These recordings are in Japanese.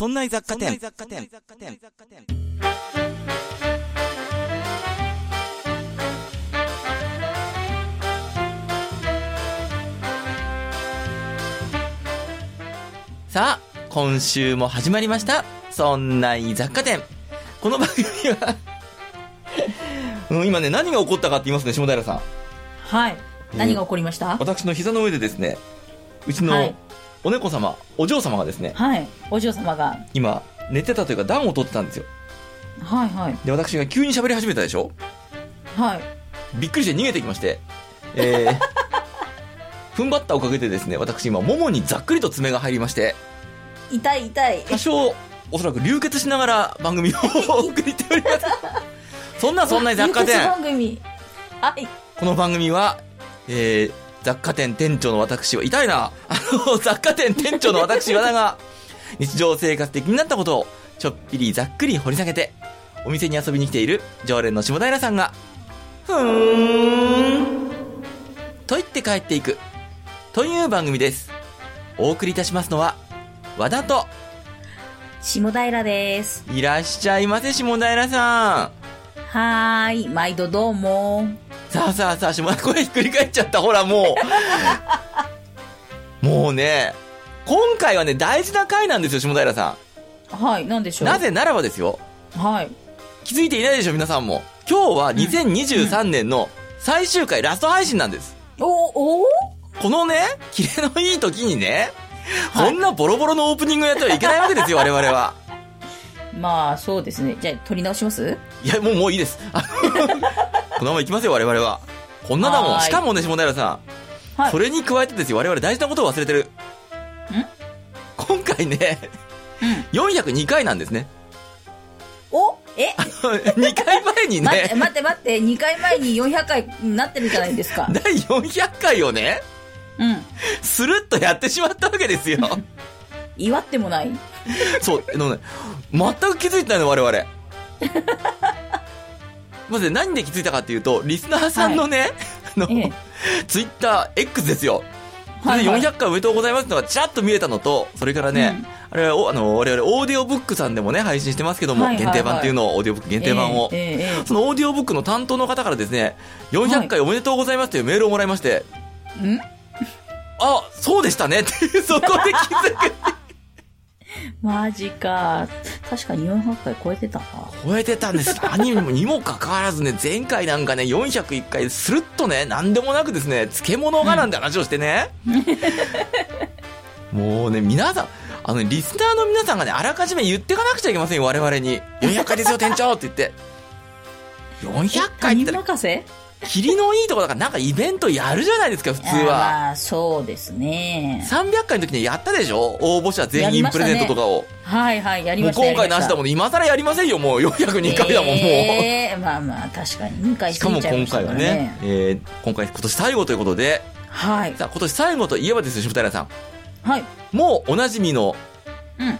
そんな雑貨店。さあ、今週も始まりました。そんな雑貨店。この番組は うん、今ね、何が起こったかって言いますね、下平さん。はい。何が起こりました？私の膝の上でですね、うちのはいお猫様、お嬢様がですね、はい。お嬢様が。今、寝てたというか暖を取ってたんですよ。はいはい。で、私が急に喋り始めたでしょ？はい。びっくりして逃げてきまして、えー、踏ん張ったおかげでですね、私今、ももにざっくりと爪が入りまして、痛い痛い。多少、おそらく流血しながら番組をお 送りしております。そんなそんな雑貨店流血。番組。はい。この番組は、えー、雑貨店店長の私は、痛いな。あの、雑貨店店長の私、和田が、日常生活で気になったことを、ちょっぴりざっくり掘り下げて、お店に遊びに来ている常連の下平さんが、ふーん、と言って帰っていく、という番組です。お送りいたしますのは、和田と、下平です。いらっしゃいませ、下平さん。はーい。毎度どうも。さあさあさあ、下平声ひっくり返っちゃった。ほら、もう。もうね、今回はね、大事な回なんですよ、下平さはい。なんでしん。ょう？なぜならばですよ。はい。気づいていないでしょ、皆さんも。今日は2023年の最終回、ラスト配信なんです。お、お？このね、キレのいい時にね、はいこんなボロボロのオープニングやってはいけないわけですよ、我々は。まあ、そうですね。じゃあ、撮り直します？いや、もう、もういいです。このまま行きますよ、我々は。こんなだもん。しかもね、下平さん。はいそ。れに加えてですよ、我々大事なことを忘れてる。今回ね、うん。402回なんですね。お？え？2回前に 待って、ね、待って、待って。2回前に400回になってるじゃないですか。第400回をね、うん。スルッとやってしまったわけですよ。祝ってもない？そう、あのね、全く気づいてないの、我々。まずね何で気づいたかっていうと、リスナーさんのね、あの、ええ。ツイッター X ですよ。それではいはい400回おめでとうございますのがちらっと見えたのと、それからね、あれはお、あの、我々オーディオブックさんでもね、配信してますけども、はいはいはい限定版っていうのを、オーディオブック限定版を。えええええそのオーディオブックの担当の方からですね、400回おめでとうございますというメールをもらいまして、えんあ、そうでしたねっていう、そこで気づく。マジか。確かに400回超えてたな。超えてたんです。何にもにもかかわらずね、前回なんかね、401回スルッとね、なんでもなくですね、漬物がなんて話をしてね。もうね、皆さん、あのね、リスナーの皆さんがね、あらかじめ言ってかなくちゃいけませんよ、我々に。400回ですよ、店長って言って。400回って任せ？霧のいいとこだからなんかイベントやるじゃないですか、普通は。まあ、そうですね。300回の時にやったでしょ？応募者全員プレゼントとかを。はいはい、やりもうました。今回なしだもんね。今更やりませんよ、もう402回だもん、もう。ええまあまあ、確かに2回しかも今回はましたからね、えー今回今年最後ということで、はい。さあ今年最後といえばですよ、下平さん。はい。もうおなじみの、うん。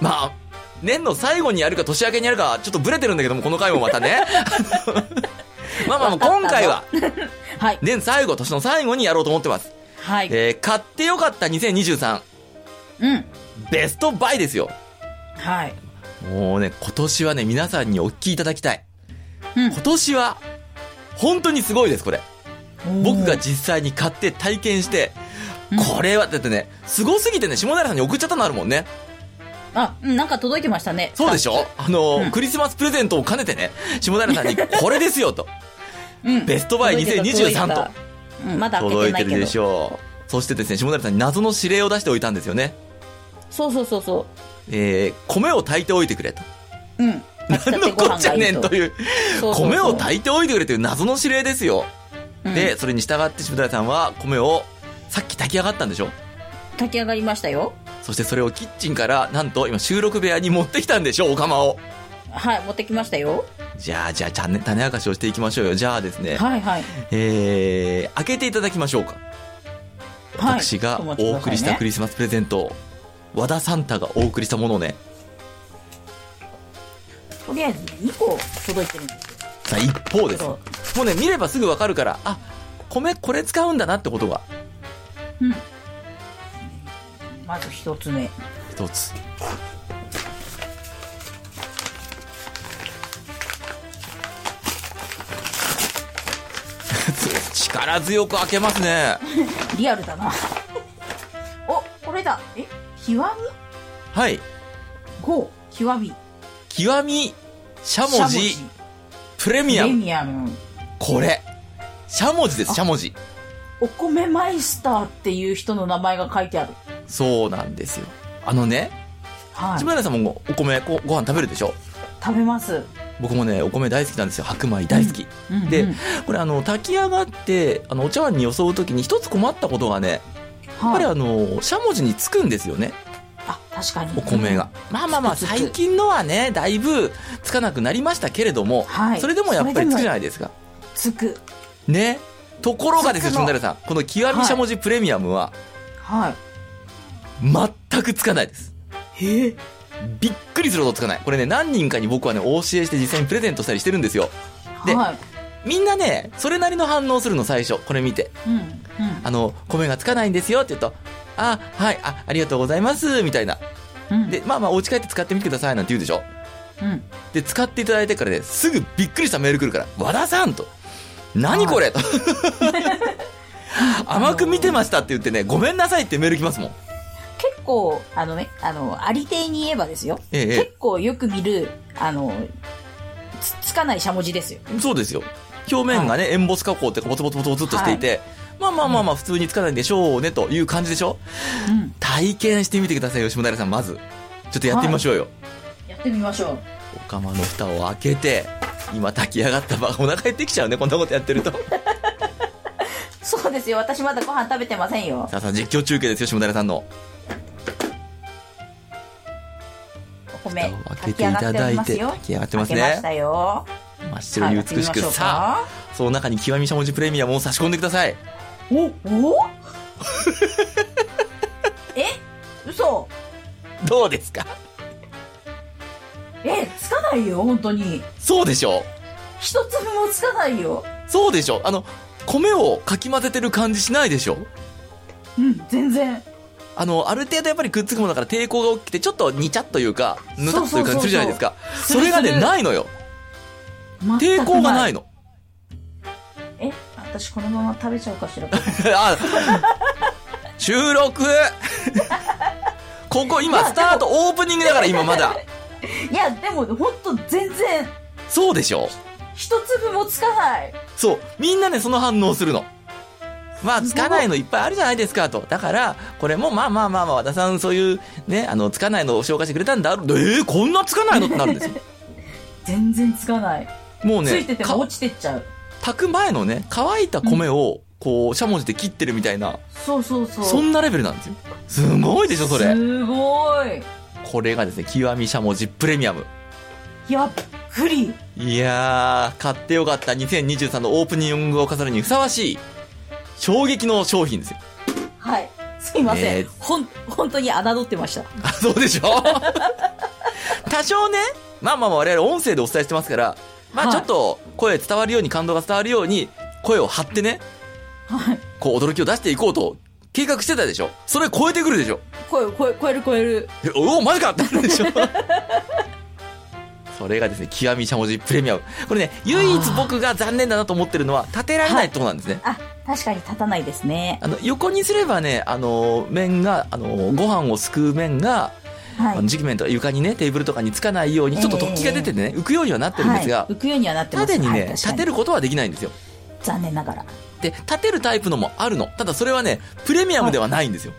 まあ、年の最後にやるか年明けにやるか、ちょっとブレてるんだけども、この回もまたね。まあまあまあ、今回は、はい。年最後、年の最後にやろうと思ってます。はい。えー買ってよかった2023、うん。ベストバイですよ。はい。もうね、今年はね、皆さんにお聞きいただきたい。うん今年は、本当にすごいです、これ。僕が実際に買って体験して、うんこれは、だってね、すごすぎてね、下平さんに送っちゃったのあるもんね。あ、うんなんか届いてましたね。そうでしょ？あの、うんクリスマスプレゼントを兼ねてね、下平さんに、これですよと。うん。ベストバイ届いてた2023届いてたうん、まだ開けてないけど。届いてるでしょう。そしてですね、下平さんに謎の指令を出しておいたんですよね。そうそうそうそえー、米を炊いておいてくれと。う。うん。何のこっちゃねんという、そうそうそう米を炊いておいてくれという謎の指令ですよ。うんで、それに従って下平さんは米をさっき炊き上がったんでしょ？炊き上がりましたよ。そしてそれをキッチンから、なんと今収録部屋に持ってきたんでしょお釜を。はい、持ってきましたよ。じゃあ、じゃあ、種種明かしをしていきましょうよ。じゃあですね、はいはい。えー、開けていただきましょうか。はい私がお送りしたクリスマスプレゼントを、和田サンタがお送りしたものをね、とりあえずね、2個届いてるんですよ。さあ一方です。そもうね、見ればすぐわかるから、あ、米これ使うんだなってことがう。うん。まず一つ目。一つ。力強く開けますね。リアルだな。おこれだ。え極み？はい。5極み。極みしゃもじプレミアム。これ。しゃもじですしゃもじ。お米マイスターっていう人の名前が書いてある。そうなんですよ。あのね、はい。島根さんもお米ごご飯食べるでしょ？食べます。僕もね、お米大好きなんですよ。白米大好き。うんうんで、これあの、炊き上がって、あの、お茶碗によそうときに一つ困ったことがね、やっぱりはい、あの、しゃもじにつくんですよね。あ、確かに。お米が。まあまあまあ、最近のはね、だいぶつかなくなりましたけれども、はいそれでもやっぱりつくじゃないですか。つく。ね。ところがですよ、つくのしんだれさん。この極みしゃもじプレミアムは、はい。全くつかないです。えびっくりするほどつかない。これね、何人かに僕はね、お教えして実際にプレゼントしたりしてるんですよ。ではい。みんなね、それなりの反応するの、最初。これ見て。うん。うん。あの、米がつかないんですよって言うと、あ、はい、あ、ありがとうございます、みたいな。うん。で、まあまあ、お家帰って使ってみてください、なんて言うでしょ。うん。で、使っていただいてからね、すぐびっくりしたメール来るから、和田さんと。何これと。甘く見てましたって言ってね、ごめんなさいってメール来ますもん。結構、あのね、あの、ありていに言えばですよ。えええ結構よく見る、あの、つつかないしゃもじですよ。え、そうですよ。表面がね、エンボス加工ってボツボツボツボツっとしていて、まあまあまあまあ、普通につかないんでしょうね、という感じでしょうん。体験してみてください、吉本さん、まず。ちょっとやってみましょうよ。やってみましょう。お釜の蓋を開けて、今炊き上がったば、お腹減ってきちゃうね、こんなことやってると。そうですよ。私まだご飯食べてませんよ。さあさあ、実況中継ですよ、下平さんの。お米、蓋を開けていただいて、炊炊き上がってますね。き上がってましたよ。真っ白に美しく、さあ、かその中に極みしゃもじプレミアムを差し込んでください。お、お？え？嘘どうですか？え、つかないよ、本当に。そうでしょ一粒もつかないよ。そうでしょあの、米をかき混ぜてる感じしないでしょうん、全然。あの、ある程度やっぱりくっつくものだから抵抗が大きくて、ちょっとにちゃっというか、ぬたっという感じするじゃないですか。それがね、ないのよ。抵抗がないの。え、私このまま食べちゃおうかしら？あ、収録？ここ今、スタート、オープニングだから今まだ。いや、でも本当全然、そうでしょ一粒もつかない。そう。みんなね、その反応するの。まあ、つかないのいっぱいあるじゃないですか、と。だから、これも、まあまあまあまあ、和田さん、そういう、ね、あの、つかないのを紹介してくれたんだ。えー、こんなつかないのってなるんですよ。全然つかない。もうねついて、て落ちてっちゃう。炊く前のね、乾いた米を、こう、しゃもじで切ってるみたいな、そうそうそう。そんなレベルなんですよ。すごいでしょ、それ。すごい。これがですね、極みしゃもじプレミアム。やっくり。いやー、買ってよかった2023のオープニングを飾るにふさわしい、衝撃の商品ですよ。はい。すいません。えーほん、本当に侮ってました。あ、そうでしょ？多少ね、まあまあまあ我々音声でお伝えしてますから、まはいあちょっと声伝わるように、感動が伝わるように、声を張ってね、はい。こう驚きを出していこうと計画してたでしょ？それ超えてくるでしょ？声、声、超える超える。えおお、マジかってなるでしょ？それがですね、極みしゃもじプレミアム。これね、唯一僕が残念だなと思ってるのは、立てられないところなんですね。あ、確かに立たないですね。あの、横にすればね、あの、麺が、あの、ご飯をすくう麺が、はい。面とか床にね、テーブルとかにつかないように、ちょっと突起が出ててね、浮くようにはなってるんですがはい、浮くようにはなってます縦にね、はい確か立てることはできないんですよ。残念ながら。で、立てるタイプのもあるの。ただそれはね、プレミアムではないんですよ。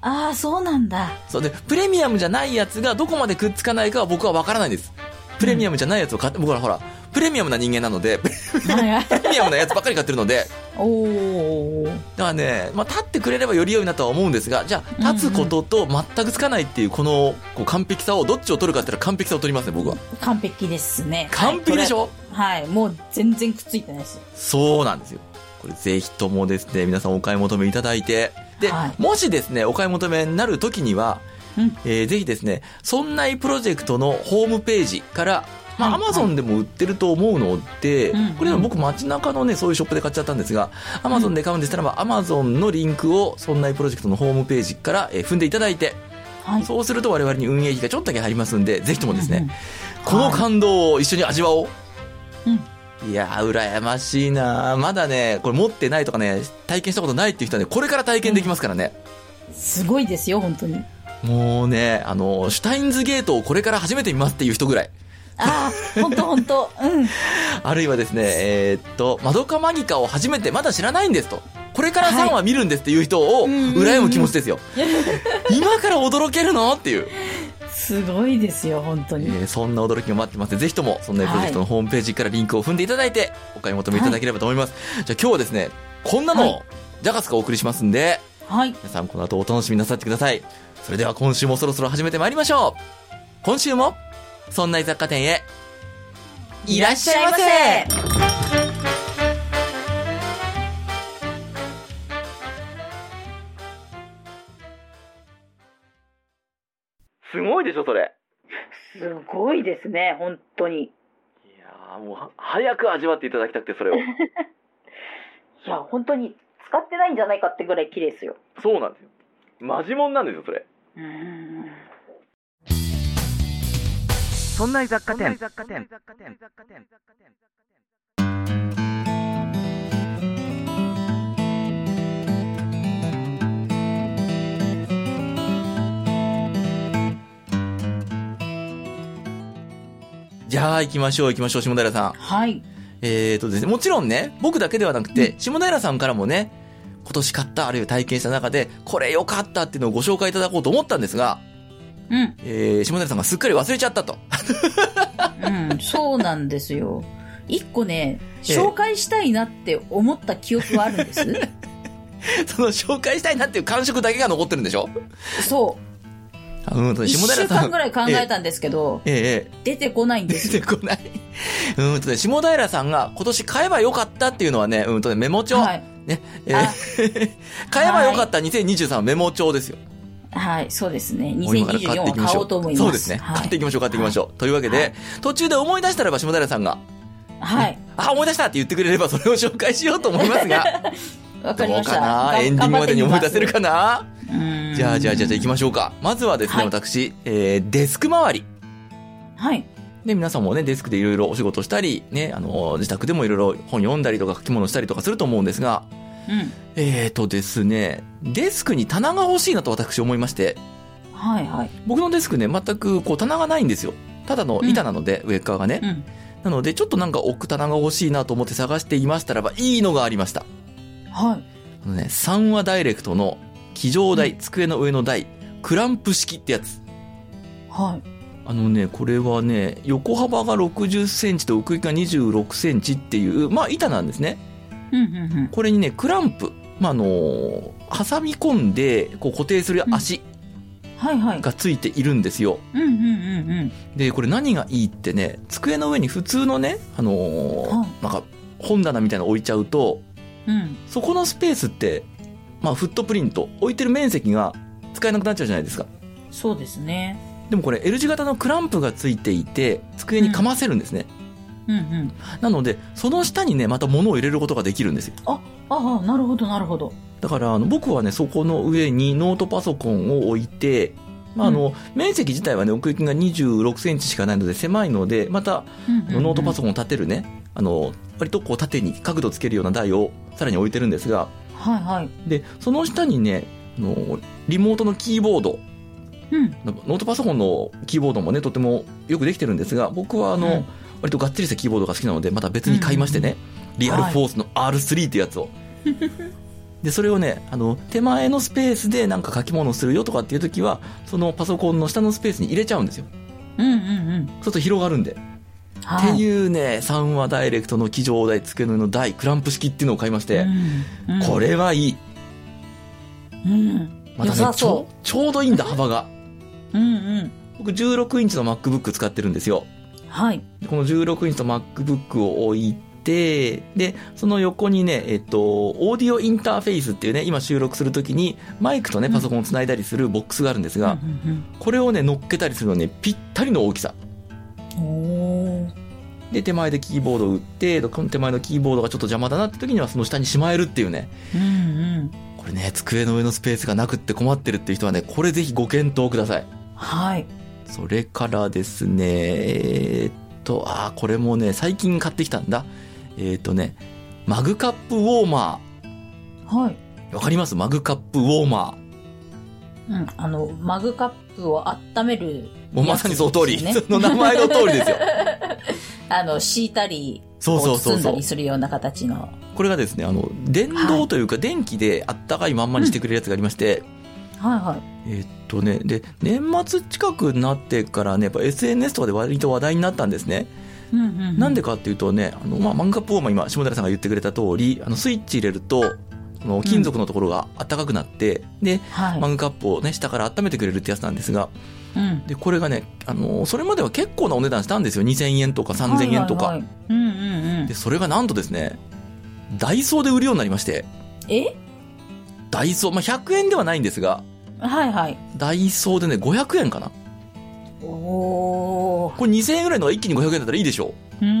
ああ、そうなんだ。そうで、プレミアムじゃないやつがどこまでくっつかないかは僕はわからないんです。プレミアムじゃないやつを買って、僕はほら、プレミアムな人間なので、プはいはい。レミアムなやつばっかり買ってるので、おー。だからね、まあ、立ってくれればより良いなとは思うんですが、じゃあ、立つことと全くつかないっていう、この、こう完璧さを、どっちを取るかって言ったら完璧さを取りますね、僕は。完璧ですね。完璧でしょ、はい、もう全然くっついてないです。そうなんですよ。これぜひともですね、皆さんお買い求めいただいて、で、はいもしですね、お買い求めになる時には、うん。えーぜひですね、そんないプロジェクトのホームページから、まあ、アはいマゾンでも売ってると思うので、うんこれは僕街中のね、そういうショップで買っちゃったんですが、アマゾンで買うんでしたらば、アマゾンのリンクを、そんないプロジェクトのホームページから、えー踏んでいただいて、はい。そうすると我々に運営費がちょっとだけ入りますんで、ぜひともですね、うんうんこの感動を一緒に味わおう。うん。いやー、羨ましいなーまだね、これ持ってないとかね、体験したことないっていう人はね、これから体験できますからね。すごいですよ、本当に。もうね、あの、シュタインズゲートをこれから初めて見ますっていう人ぐらい。ああ、本当本当うん。あるいはですね、えーっと、マドカマギカを初めてまだ知らないんですと。これから3話見るんですっていう人を羨む気持ちですよ。今から驚けるの？っていう。すごいですよ、本当に。えーそんな驚きが待ってますので、ぜひとも、そんなプロジェクトのホームページからリンクを踏んでいただいて、お買い求めいただければと思います。じゃあ今日はですね、こんなのはを、ジャガスがお送りしますんで、はい。皆さんこの後お楽しみなさってください。それでは今週もそろそろ始めてまいりましょう。今週も、そんな雑貨店へ、いらっしゃいませすごいでしょ、それ。すごいですね、本当に。いやーもうは、早く味わっていただきたくて、それを。いや、本当に使ってないんじゃないかってぐらい綺麗ですよ。そうなんですよ。マジモンなんですよ、それ。うーん。そんな雑貨店。じゃあ行きましょう行きましょう、下平さん。はい。えーとですね、もちろんね、僕だけではなくて、下平さんからもね、今年買った、あるいは体験した中で、これ良かったっていうのをご紹介いただこうと思ったんですが、うん。えー、下平さんがすっかり忘れちゃったと。うん、そうなんですよ。一個ね、ええ紹介したいなって思った記憶はあるんです。その紹介したいなっていう感触だけが残ってるんでしょ？そう。あうんとね、一下平さん。週間ぐらい考えたんですけど、ええええ出てこないんですよ。出てこない。うんとね、下平さんが今年買えばよかったっていうのはね、うんとね、メモ帳。はい。ね、えあー 買えばよかった2023はメモ帳ですよ。はい、そうですね。もう今から2024は買おうと思います。そうですね。はい買っていきましょう、買っていきましょう。というわけで、はい途中で思い出したらば下平さんが、はい。あ、思い出したって言ってくれればそれを紹介しようと思いますが、わかりました。どうかな？がエンディングまでに思い出せるかな？なじゃあ、じゃあ、じゃあ、じゃあ行きましょうか。まずはですね、はい私、えー、デスク周り。はい。で、皆さんもね、デスクでいろいろお仕事したり、ね、あの、自宅でもいろいろ本読んだりとか書き物したりとかすると思うんですが、うん。えーとですね、デスクに棚が欲しいなと私思いまして、はいはい。僕のデスクね、全くこう棚がないんですよ。ただの板なので、上側がね。うん。なので、ちょっとなんか置く棚が欲しいなと思って探していましたらば、いいのがありました。はい。あのね、三話ダイレクトの机上台、机の上の台、クランプ式ってやつ。はい。あのね、これはね、横幅が60センチと奥行きが26センチっていう、まあ板なんですね。これにね、クランプ、まあ、あの挟み込んで、こう固定する足。がついているんですよ。で、これ何がいいってね、机の上に普通のね、あのーはいなんか、本棚みたいなの置いちゃうと、うん。うん。そこのスペースって、まあ、フットプリント、置いてる面積が使えなくなっちゃうじゃないですか。そうですね。でもこれ L 字型のクランプがついていて、机にかませるんですね。うんうん。なので、その下にね、また物を入れることができるんですよ。ああ、なるほどなるほど。だから、あの、僕はね、そこの上にノートパソコンを置いて、まあ、あの、面積自体はね、奥行きが26センチしかないので狭いので、また、ノートパソコンを立てるね、あの、割とこう縦に角度つけるような台をさらに置いてるんですが。はいはい。で、その下にね、あの、リモートのキーボード、うん。ノートパソコンのキーボードもね、とてもよくできてるんですが、僕はあの、うん割とがっつりしたキーボードが好きなので、また別に買いましてね、リアルフォースの R3 ってやつを。で、それをね、あの、手前のスペースでなんか書き物をするよとかっていう時は、そのパソコンの下のスペースに入れちゃうんですよ。うんうんうん。そうすると広がるんで。はい。っていうね、3話ダイレクトの機上台、机の台、クランプ式っていうのを買いまして、うんうんこれはいい。うん。またねちょそちょうどいいんだ、幅が。う。うんうん。僕16インチの MacBook 使ってるんですよ。はい。でこの16インチの MacBook を置いて、で、その横にね、えっと、オーディオインターフェイスっていうね、今収録するときにマイクとね、パソコンをつないだりするボックスがあるんですが、うんこれをね、乗っけたりするのね、ぴったりの大きさ。で、手前でキーボードを打って、この手前のキーボードがちょっと邪魔だなって時にはその下にしまえるっていうね。うんうん。これね、机の上のスペースがなくって困ってるっていう人はね、これぜひご検討ください。はい。それからですね、えーっと、あーこれもね、最近買ってきたんだ。えっ、とね、マグカップウォーマはい。ー。わかります？マグカップウォーマうん。あの、マグカップを温める、ー。もうまさにその通り。その名前の通りですよ。あの、敷いたり、そうそうそう包んだり。するような形の。これがですね、あの、電動というか電気であったかいまんまにしてくれるやつがありまして、はいはい。えーっとね、で、年末近くになってからね、やっぱ SNS とかで割と話題になったんですね。うんうん、なんでかっていうとね、あの、まあ、マンガップウォーマー今、下寺さんが言ってくれた通り、あの、スイッチ入れると、その金属のところが暖かくなって、で、はい。マグカップをね、下から温めてくれるってやつなんですが、うん。で、これがね、あの、それまでは結構なお値段したんですよ。2000円とか3000円とか。はいはいはいうんうんうんで、。それがなんとですね、ダイソーで売るようになりまして、え？ダイソー、まあ、100円ではないんですが、はいはい。ダイソーでね、500円かな。おー。これ2000円ぐらいのが一気に500円だったらいいでしょうんう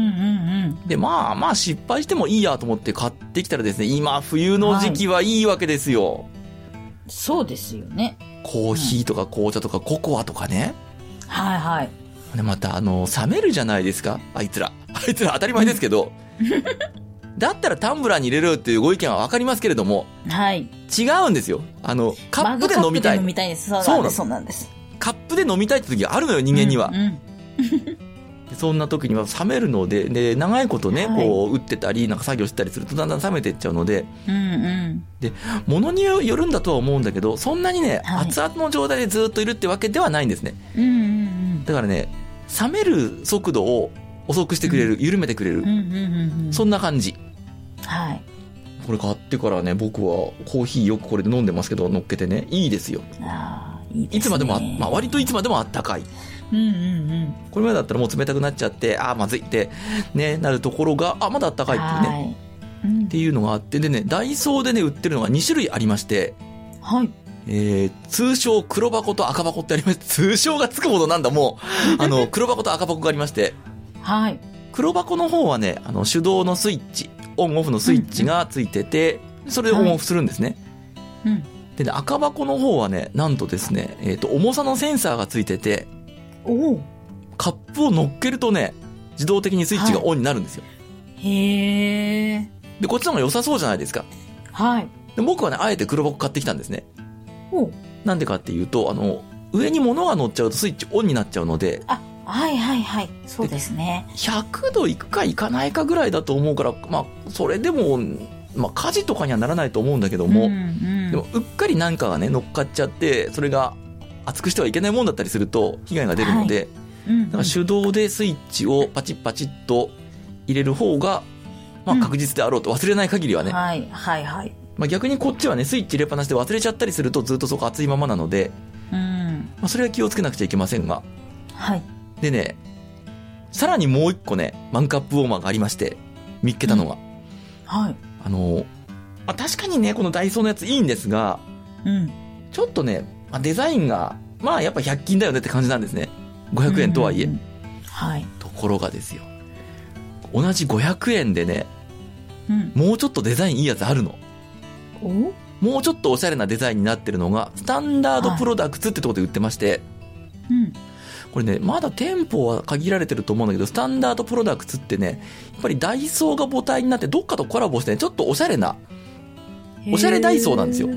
んで、まあまあ失敗してもいいやと思って買ってきたらですね、今冬の時期はいいわけですよ。うん。そうですよね。コーヒーとか紅茶とかココアとかね。はいはい。で、またあの、冷めるじゃないですかあいつら。あいつら当たり前ですけど。だったらタンブラーに入れるっていうご意見はわかりますけれども、はい。違うんですよ。あの、カップで飲みたい。そうなんです。カップで飲みたいって時があるのよ、人間にはうん。うんでそんな時には冷めるので、で、長いことね、はいこう、打ってたり、なんか作業してたりするとだんだん冷めていっちゃうので、うんうん。ものによるんだとは思うんだけど、そんなにね、はい熱々の状態でずっといるってわけではないんですね。うんうんだからね、冷める速度を遅くしてくれる、緩めてくれるうん。う。んうんうんうん。そんな感じ。はい。これ買ってからね、僕はコーヒーよくこれで飲んでますけど、乗っけてね、いいですよ。ああ、いいですね。いつまでもあ、まあ割といつまでもあったかい。うんうんこれまでだったらもう冷たくなっちゃって、ああ、まずいって、ね、なるところが、あ、まだあったうん。かいっていうね。はい。うんっていうのがあって、でね、ダイソーでね、売ってるのが2種類ありまして、はい。えー、通称黒箱と赤箱ってありまして、通称がつくほどなんだ、もう、あの、黒箱と赤箱がありまして、はい。黒箱の方はね、あの、手動のスイッチ、オンオフのスイッチがついてて、それでオンオフするんですね。うん。でね、赤箱の方はね、なんとですね、えっ、と、重さのセンサーがついてて、おお。カップを乗っけるとね、自動的にスイッチがオンになるんですよ。へえ。で、こっちの方が良さそうじゃないですか。はい。で僕はね、あえて黒箱買ってきたんですね。おなんでかっていうと、あの、上に物が乗っちゃうとスイッチオンになっちゃうので、あ、はいはいはい。そうですね。100度いくかいかないかぐらいだと思うから、まあ、それでも、まあ、火事とかにはならないと思うんだけども、んうんでも、うっかりなんかがね、乗っかっちゃって、それが熱くしてはいけないもんだったりすると、被害が出るので、うんだから手動でスイッチをパチッパチッと入れる方が、まあ、うん確実であろうと、忘れない限りはね。はいはいはい。まあ、逆にこっちはね、スイッチ入れっぱなしで忘れちゃったりすると、ずっとそこ熱いままなので、うん。まあ、それは気をつけなくちゃいけませんが。はい。でね、さらにもう一個ね、マンカップウォーマーがありまして、見っけたのが。はい。あの、まあ、確かにね、このダイソーのやついいんですが、うん。ちょっとね、まあ、デザインが、まあやっぱ100均だよねって感じなんですね。500円とはいえ。うんうんうん。はい。ところがですよ。同じ500円でね、うん。もうちょっとデザインいいやつあるの。お？もうちょっとおしゃれなデザインになってるのが、スタンダードプロダクツってとこで売ってまして、うん。これね、まだ店舗は限られてると思うんだけど、スタンダードプロダクツってね、やっぱりダイソーが母体になってどっかとコラボしてね、ちょっとおしゃれな、おしゃれダイソーなんですよ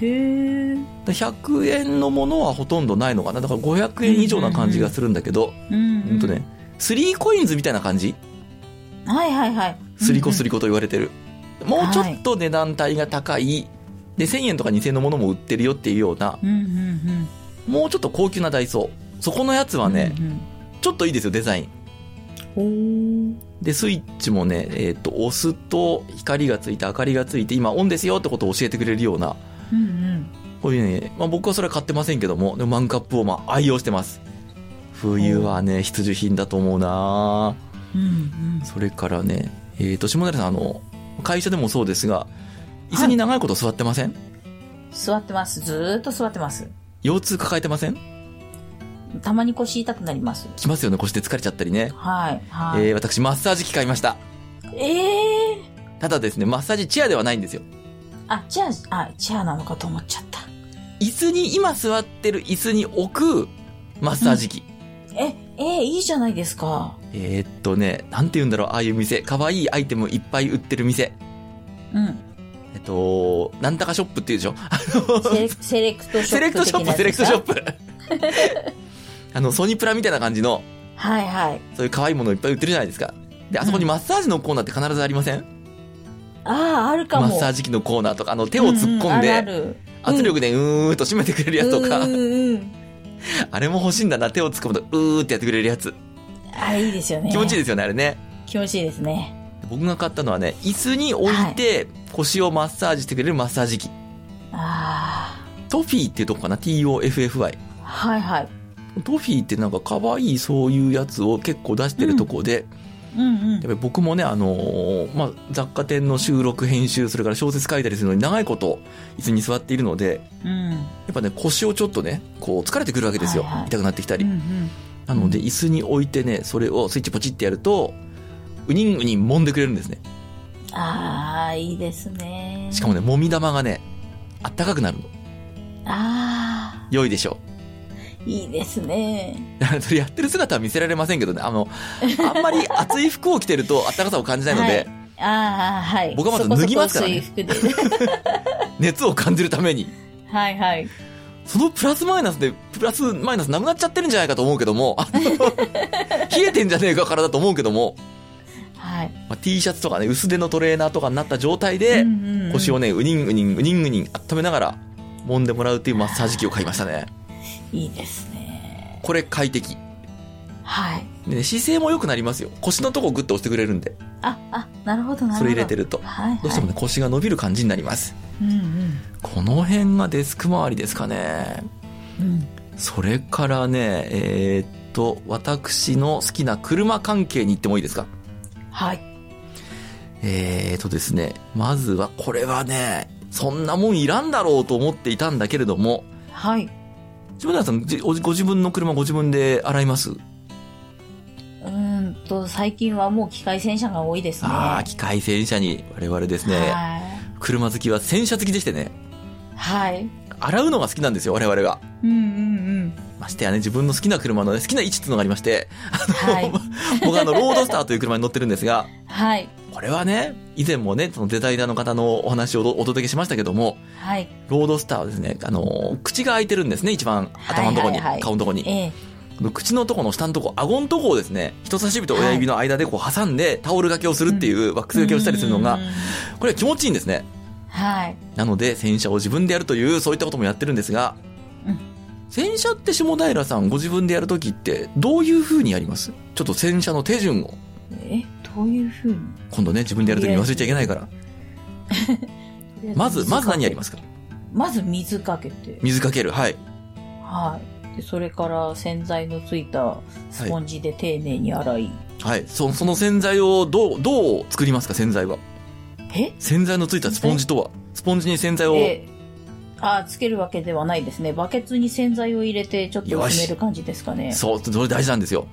へえ。だ100円のものはほとんどないのかな。だから500円以上な感じがするんだけど、うん。ほんとね、スリーコインズみたいな感じはいはいはい。スリコスリ。リコと言われてる。もうちょっと値段帯が高い、で、1000円とか2000円のものも売ってるよっていうような、うんうんもうちょっと高級なダイソー。そこのやつうん。はね、うんちょっといいですよ、デザイン。うん。で、スイッチもね、えっ、と、押すと光がついて、明かりがついて、今オンですよってことを教えてくれるような、おー。うんこういうね、まあ僕はそれは買ってませんけども、でもマンカップをまあ愛用してます。冬はね、必需品だと思うなうん。うんそれからね、えっ、と、下平さん、あの、会社でもそうですが、椅子に長いこと座ってません、座ってます。ずーっと座ってます。腰痛抱えてません？たまに腰痛くなります。きますよね、腰で疲れちゃったりね。はい。はい。えー、私、マッサージ機買いました。ええただですね、マッサージチェアではないんですよ。あ、チェア、あ、チェアなのかと思っちゃった。椅子に、今座ってる椅子に置くマッサージ機。え、えーいいじゃないですか。えーっとね、なんて言うんだろう、ああいう店。可愛いアイテムいっぱい売ってる店。うん。えっと、なんたかショップっていうでしょ？あのセレセレクトショップセレクトショップ、セレクトショップ。プ。あの、ソニプラみたいな感じの、はいはい。そういう可愛いものいっぱい売ってるじゃないですか。で、あそこにマッサージのコーナーって必ずありません、ああ、あるかも。マッサージ機のコーナーとか、あの、手を突っ込んで、圧力でうーっと締めてくれるやつとか、うんうんうん。あれも欲しいんだな、手を突っ込むと、うーってやってくれるやつ。あれいいですよね。い。気持ちいいですよね、あれね。気持ちいいですね。僕が買ったのはね、椅子に置いて腰をマッサージしてくれるマッサージ機。あトフィーっていうとこかな ?T-O-F-F-Y。あ。はいはい。トフィーってなんか可愛いそういうやつを結構出してるとこで、うんやっぱり僕もね、あのーまあ、雑貨店の収録、編集、それから小説書いたりするのに長いこと椅子に座っているので、うん。うん。やっぱね、腰をちょっとね、こう疲れてくるわけですよ。はいはい痛くなってきたり。うんうん。なので、椅子に置いてね、それをスイッチポチってやると、ウニンウニン揉んでくれるんですね。ああ、いいですね。しかもね、揉み玉がね、あったかくなるの。あ良いでしょあ、いいですね。う。それやってる姿は見せられませんけどね、あの、あんまり 厚い服を着てるとあったかさを感じないので、ああ、はい。僕はまず脱ぎますからねそこそこ薄い服で。熱を感じるために。はいはい。そのプラスマイナスで、プラスマイナスなくなっちゃってるんじゃないかと思うけども、冷えてんじゃねえかからだと思うけども、はい。まあ、T シャツとかね、薄手のトレーナーとかになった状態で、うんうんうん腰をね、ウニンウニン、ウニンウニン温めながら、揉んでもらうっていうマッサージ機を買いましたね。いいですね。これ快適。はい。でね、姿勢も良くなりますよ。腰のとこをグッと押してくれるんで、あ、あ、なるほどなるほど。それ入れてると。はい、はい。どうしてもね、腰が伸びる感じになります。うんこの辺がデスク周りですかね。うん。うん。それからね、えーっと、私の好きな車関係に行ってもいいですか？はい。えーっとですね、まずはこれはね、そんなもんいらんだろうと思っていたんだけれども、はい。島田さん、じごご自分の車ご自分で洗います、うーんと、最近はもう機械洗車が多いですね。ああ、機械洗車に我々ですね、はい。車好きは洗車好きでしてね、はい。洗うのが好きなんですよ、我々が。うんうんましてやね、自分の好きな車のね、好きな位置っていうのがありまして、うん。はい。僕あの、ロードスターという車に乗ってるんですが、はい。これはね、以前もね、そのデザイナーの方のお話をお届けしましたけども、はい。ロードスターはですね、あの、口が開いてるんですね、一番頭のところに、はいはいはい顔のところに。ええ。口のところの下のところ、顎のところをですね、人差し指と親指の間でこう挟んでタオル掛けをするっていう、ワックス掛けをしたりするのがうん、これは気持ちいいんですね。はい。なので、洗車を自分でやるという、そういったこともやってるんですが、うん洗車って下平さんご自分でやるときって、どういう風にやります？ちょっと洗車の手順を、え、どういうふうに？今度ね、自分でやるときに忘れちゃいけないから。まず、まず何やりますか？まず水かけて。水かける。はい。はい。で、それから洗剤のついたスポンジで丁寧に洗い。はい。そその洗剤をどう、どう作りますか洗剤は？え？洗剤のついたスポンジとは？スポンジに洗剤を、え、あ、つけるわけではないですね。バケツに洗剤を入れてちょっとよし詰める感じですかね。そう、それ大事なんですよ。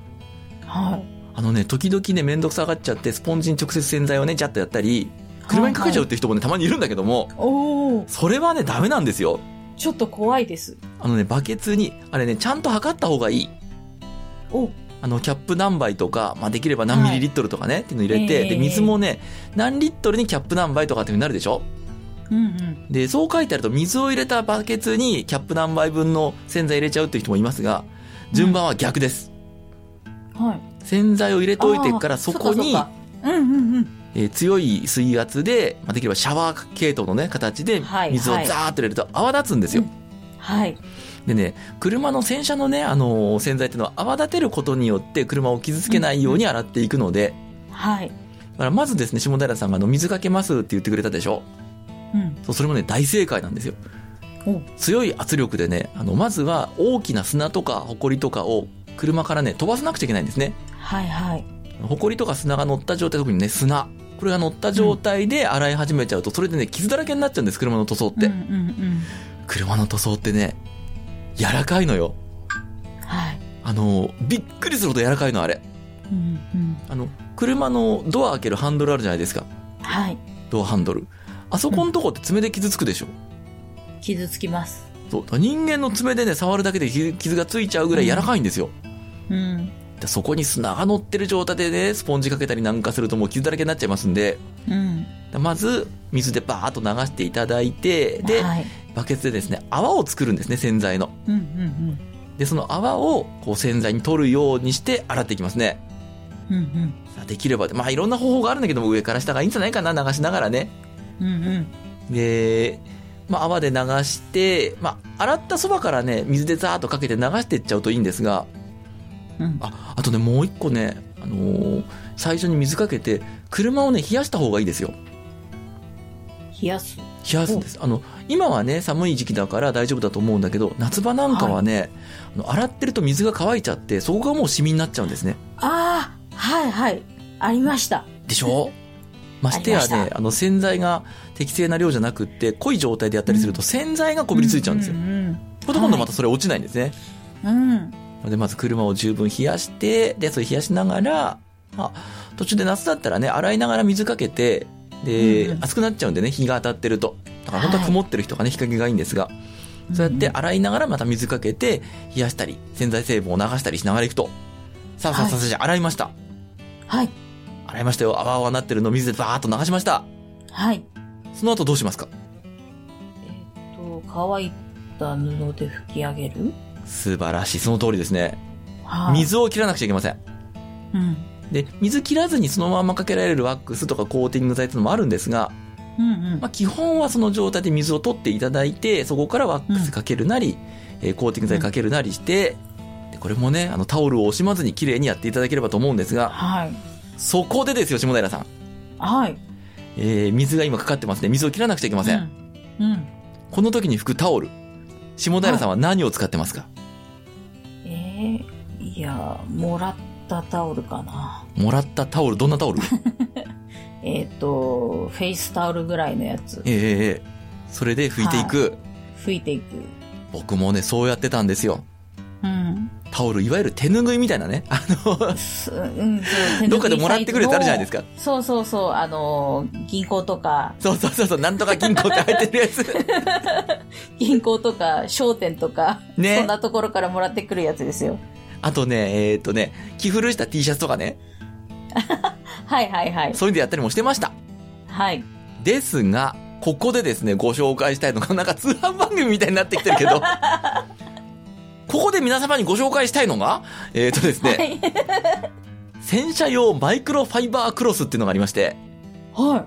はい。あのね、時々ね、めんどくさがっちゃって、スポンジに直接洗剤をね、ジャッとやったり、車にかけちゃうって人もね、たまにいるんだけども、おおそれはね、ダメなんですよ。ちょっと怖いです。あのね、バケツに、あれね、ちゃんと測った方がいい。おあの、キャップ何杯とか、まあ、できれば何ミリリットルとかね、っていうの入れて、ええで、水もね、何リットルにキャップ何杯とかっていうふうになるでしょ？うんで、そう書いてあると、水を入れたバケツにキャップ何杯分の洗剤入れちゃうっていう人もいますが、順番は逆です。うん。はい。洗剤を入れといてから、そこに、っかそっかうんうんうん。えー強い水圧で、まあ、できればシャワー系統のね、形ではい水をザーッと入れると泡立つんですよ。うんはい。でね、車の洗車のね、あのー洗剤っていうのは泡立てることによって車を傷つけないように洗っていくので、はい。だからまずですね、下平さんがあの水かけますって言ってくれたでしょ？うん。そう、それもね、大正解なんですよ。お強い圧力でね、あの、まずは大きな砂とか埃とかを車からね、飛ばさなくちゃいけないんですね。はいはい。埃とか砂が乗った状態、特にね、砂。これが乗った状態で洗い始めちゃうと、それでね、傷だらけになっちゃうんです、車の塗装って。うんうんうん。車の塗装ってね、柔らかいのよ。はい。あの、びっくりするほど柔らかいの、あれ。うんうん。あの、車のドア開けるハンドルあるじゃないですか。はい。ドアハンドル。あそこのとこって爪で傷つくでしょ。傷つきます。そう。人間の爪でね、触るだけで傷傷がついちゃうぐらい柔らかいんですよ。うん。でそこに砂が乗ってる状態でね、スポンジかけたりなんかするともう傷だらけになっちゃいますんで、うん。まず、水でバーッと流していただいて、で、はい。バケツでですね、泡を作るんですね、洗剤の。うんうんで、その泡を、こう洗剤に取るようにして洗っていきますね。うん。うんさあできれば、まあいろんな方法があるんだけども、上から下がいいんじゃないかな、流しながらね。うん。うんうん。で、まあ泡で流して、まあ洗ったそばからね、水でザーッとかけて流していっちゃうといいんですが、うん。あ、あとね、もう一個ね、あのー最初に水かけて、車をね、冷やした方がいいですよ。冷やす？冷やすんです。あの、今はね、寒い時期だから大丈夫だと思うんだけど、夏場なんかはね、あの洗ってると水が乾いちゃって、そこがもうシミになっちゃうんですね。ああ、はいはい。ありました。でしょ？ましてやねあの洗剤が適正な量じゃなくって、濃い状態でやったりすると洗剤がこびりついちゃうんですよ。んほとんどまたそれ落ちないんですね。うん。で、まず車を十分冷やして、で、それ冷やしながら、まあ、途中で夏だったらね、洗いながら水かけて、で、うんうん熱くなっちゃうんでね、日が当たってると。だから本当は曇ってる人がね、日陰がいいんですが、そうやって洗いながらまた水かけて、冷やしたり、洗剤成分を流したりしながらいくと。さあさあさあ、じゃあ洗いました。はい。洗いましたよ。泡泡なってるのを水でバーッと流しました。はい。その後どうしますか？えっと、乾いた布で拭き上げる？素晴らしい。その通りですね。はい。水を切らなくちゃいけません。うん。で、水切らずにそのままかけられるワックスとかコーティング剤ってのもあるんですが、うんうんまあ、基本はその状態で水を取っていただいて、そこからワックスかけるなり、えーコーティング剤かけるなりして、でこれもね、あのタオルを惜しまずに綺麗にやっていただければと思うんですが、はい。そこでですよ、下平さん。はい。えー水が今かかってますね。水を切らなくちゃいけません。うん。うん。この時に拭くタオル。下平さんは何を使ってますか、えー、いや、もらったタオルかな。もらったタオル、どんなタオル？えっ、と、フェイスタオルぐらいのやつえ。えそれで拭いていく、拭いていく。僕もね、そうやってたんですよ。うん。タオル、いわゆる手ぬぐいみたいなね。あの、すうん、そうどっかでもらってくるやつあるじゃないですか。そうそうそう、あの、銀行とか、そうそうそうそう、なんとか銀行って入ってるやつ。銀行とか、商店とか、ねそんなところからもらってくるやつですよ。あとね、えっ、とね、着古した T シャツとかね、はいはいはい。そういうのやったりもしてました。はい。ですが、ここでですね、ご紹介したいのが、なんか通販番組みたいになってきてるけど、ここで皆様にご紹介したいのが、えっ、とですね、はい。洗車用マイクロファイバークロスっていうのがありまして、は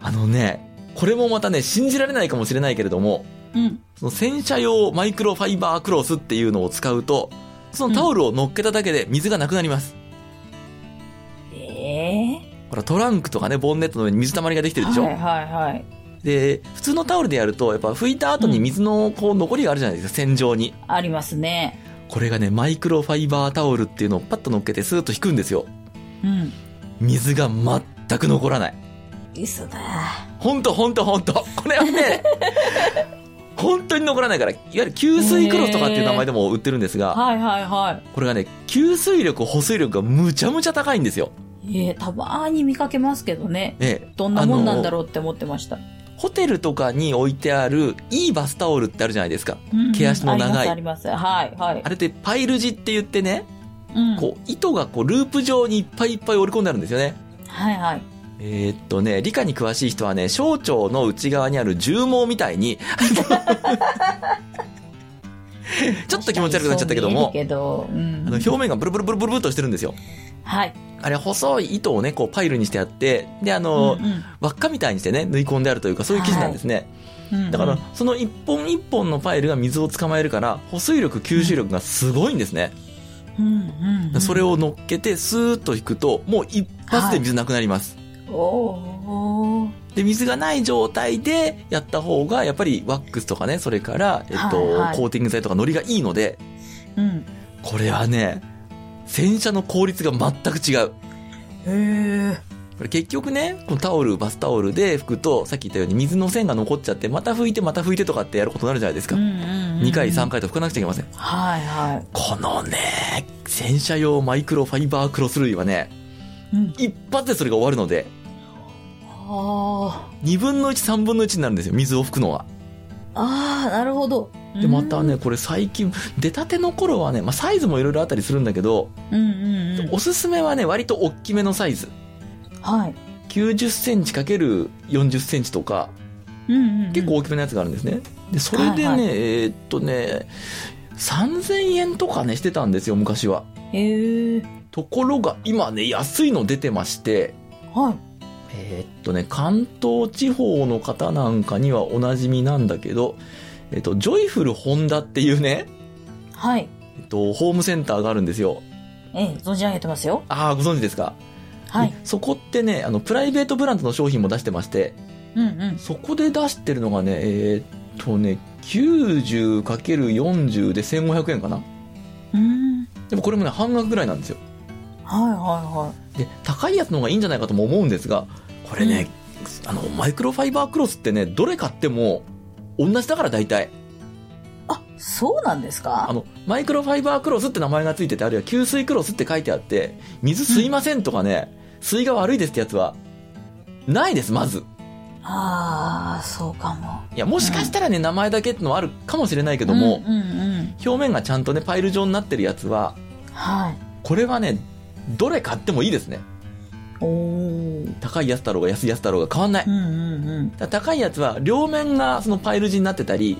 あのね、これもまたね、信じられないかもしれないけれども、い。うん。その洗車用マイクロファイバークロスっていうのを使うと、そのタオルを乗っけただけで水がなくなります。ええほら、トランクとかね、ボンネットの上に水たまりができてるでしょ、はいはいはい。で、普通のタオルでやると、やっぱ拭いた後に水のこう残りがあるじゃないですか、洗浄に。ありますね。これがね、マイクロファイバータオルっていうのをパッと乗っけてスーッと引くんですよ。うん。水が全く残らない。嘘だ。ほんとほんとほんと。これはね、本当に残らないから、いわゆる吸水クロスとかっていう名前でも売ってるんですが、はいはいはこれがね、吸水力、保水力がむちゃむちゃ高いんですよ。い。ええたまーに見かけますけどね。ええ。どんなもんなんだうろうって思ってました。ホテルとかに置いてあるいいバスタオルってあるじゃないですか。うん毛足の長いあります、あります。はいはいあ。れってパイル地って言ってね、うん。こう、糸がこう、ループ状にいっぱいいっぱい織り込んであるんですよね。はいはい。えーっとね、理科に詳しい人はね、小腸の内側にある重毛みたいに、ちょっと気持ち悪くなっちゃったけどもけど、うん。あの表面がブルブルブルブルブルっとしてるんですよ。はい。あれ、細い糸をね、こう、パイルにしてあって、で、あの、うんうん輪っかみたいにしてね、縫い込んであるというか、そういう生地なんですね。うんうんだから、その一本一本のパイルが水を捕まえるから、保水力、吸収力がすごいんですね。それを乗っけて、スーッと引くと、もう一発で水なくなります。おーで、水がない状態でやった方が、やっぱりワックスとかね、それから、えっと、はいはいコーティング剤とかノリがいいので、うん。これはね、洗車の効率が全く違う。へえ。これ結局ね、このタオル、バスタオルで拭くと、さっき言ったように水の線が残っちゃって、また拭いて、また拭いてとかってやることになるじゃないですか。うんうんうん、2回、3回と拭かなくちゃいけません。はいはこのね、洗車用マイクロファイバークロス類はね、い。うん。一発でそれが終わるので、あ2分の1、3分の1になるんですよ、水を拭くのは。あ。ああ、なるほど。で、またね、これ最近、出たての頃はね、まあ、サイズもいろいろあったりするんだけど、うんうんうん。おすすめはね、割と大きめのサイズ。はい。90センチ ×40 センチとか、うんうんうん。結構大きめのやつがあるんですね。で、それでね、はいはいえーっとね、3000円とかね、してたんですよ、昔は。へえ。ところが、今ね、安いの出てまして、はい。えーっとね、関東地方の方なんかにはおなじみなんだけど、えーっと、ジョイフルホンダっていうね、はい。えっと、ホームセンターがあるんですよ。ええ、存じ上げてますよ。ああ、ご存知ですか？はいで。そこってね、あの、プライベートブランドの商品も出してまして、うんうん。そこで出してるのがね、えーっとね、90×40 で1500円かなうん。でもこれもね、半額ぐらいなんですよ。はいはいはで、高いやつの方がいいんじゃないかとも思うんですが、これね、あの、マイクロファイバークロスってね、どれ買っても、同じだから大体。い。あ、そうなんですか？あの、マイクロファイバークロスって名前がついてて、あるいは吸水クロスって書いてあって、水吸いませんとかね、水が悪いですってやつは、ないです、まず。ああ、そうかも。いや、もしかしたらね、名前だけってのはあるかもしれないけども、うんうんうん。表面がちゃんとね、パイル状になってるやつは、はい。これはね、どれ買ってもいいですね。高いやつだろうが安いやつだろうが変わんない。うんうんうん。高いやつは、両面がそのパイル地になってたり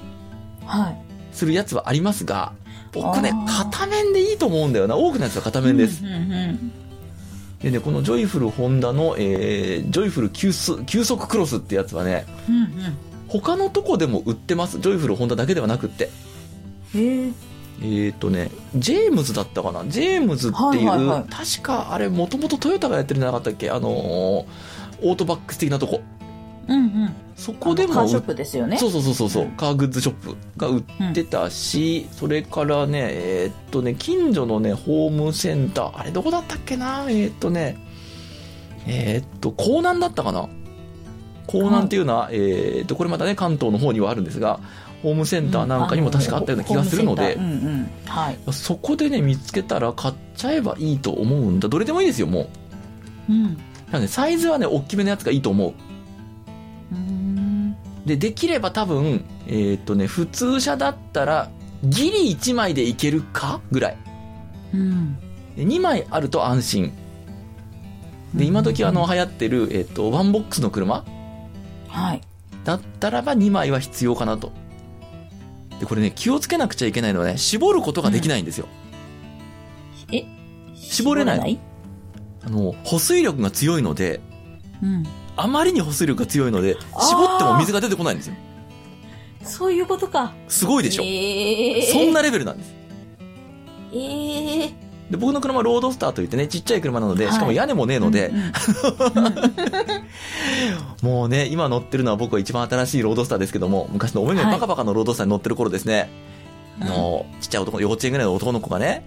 はい。するやつはありますが、僕ね片面でいいと思うんだよな。多くのやつは片面です。うんうんうん。でね、このジョイフルホンダの、えー、ジョイフル急速急速クロスってやつはね、うんうん。他のとこでも売ってます。ジョイフルホンダだけではなくって。へえ。えーとね、ジェームズだったかな？ジェームズっていう、はいはいはい。確かあれもともとトヨタがやってるんじゃなかったっけ？あのーオートバックス的なとこ。うんうん。そこでもカーショップですよね。そうそうそうそう。カーグッズショップが売ってたし、それからね、えーっとね、近所のね、ホームセンター、あれどこだったっけな？えーっとね、えーっと、江南だったかな？江南っていうのは、えーっと、これまたね、関東の方にはあるんですが、ホームセンターなんかにも確かあったような気がするので、うんうん。はい。そこでね、見つけたら買っちゃえばいいと思うんだ。どれでもいいですよ、もう。うん。だからね、サイズはね、大きめのやつがいいと思う。うーん。で、できれば多分、えーっとね、普通車だったら、ギリ1枚でいけるかぐらい。うん。で2枚あると安心。で、今時あの、流行ってる、えーっと、ワンボックスの車はい。だったらば2枚は必要かなと。で、これね、気をつけなくちゃいけないのはね、絞ることができないんですよ。え？絞れないあの、保水力が強いので、うん。あまりに保水力が強いので、絞っても水が出てこないんですよ。そういうことか。すごいでしょ、ええそんなレベルなんです。ええで、僕の車はロードスターといってね、ちっちゃい車なので、はいしかも屋根もねえので、うんうん もうね、今乗ってるのは僕は一番新しいロードスターですけども、昔のおめめはいバカバカのロードスターに乗ってる頃ですね、あの、ちっちゃい男の、幼稚園ぐらいの男の子がね、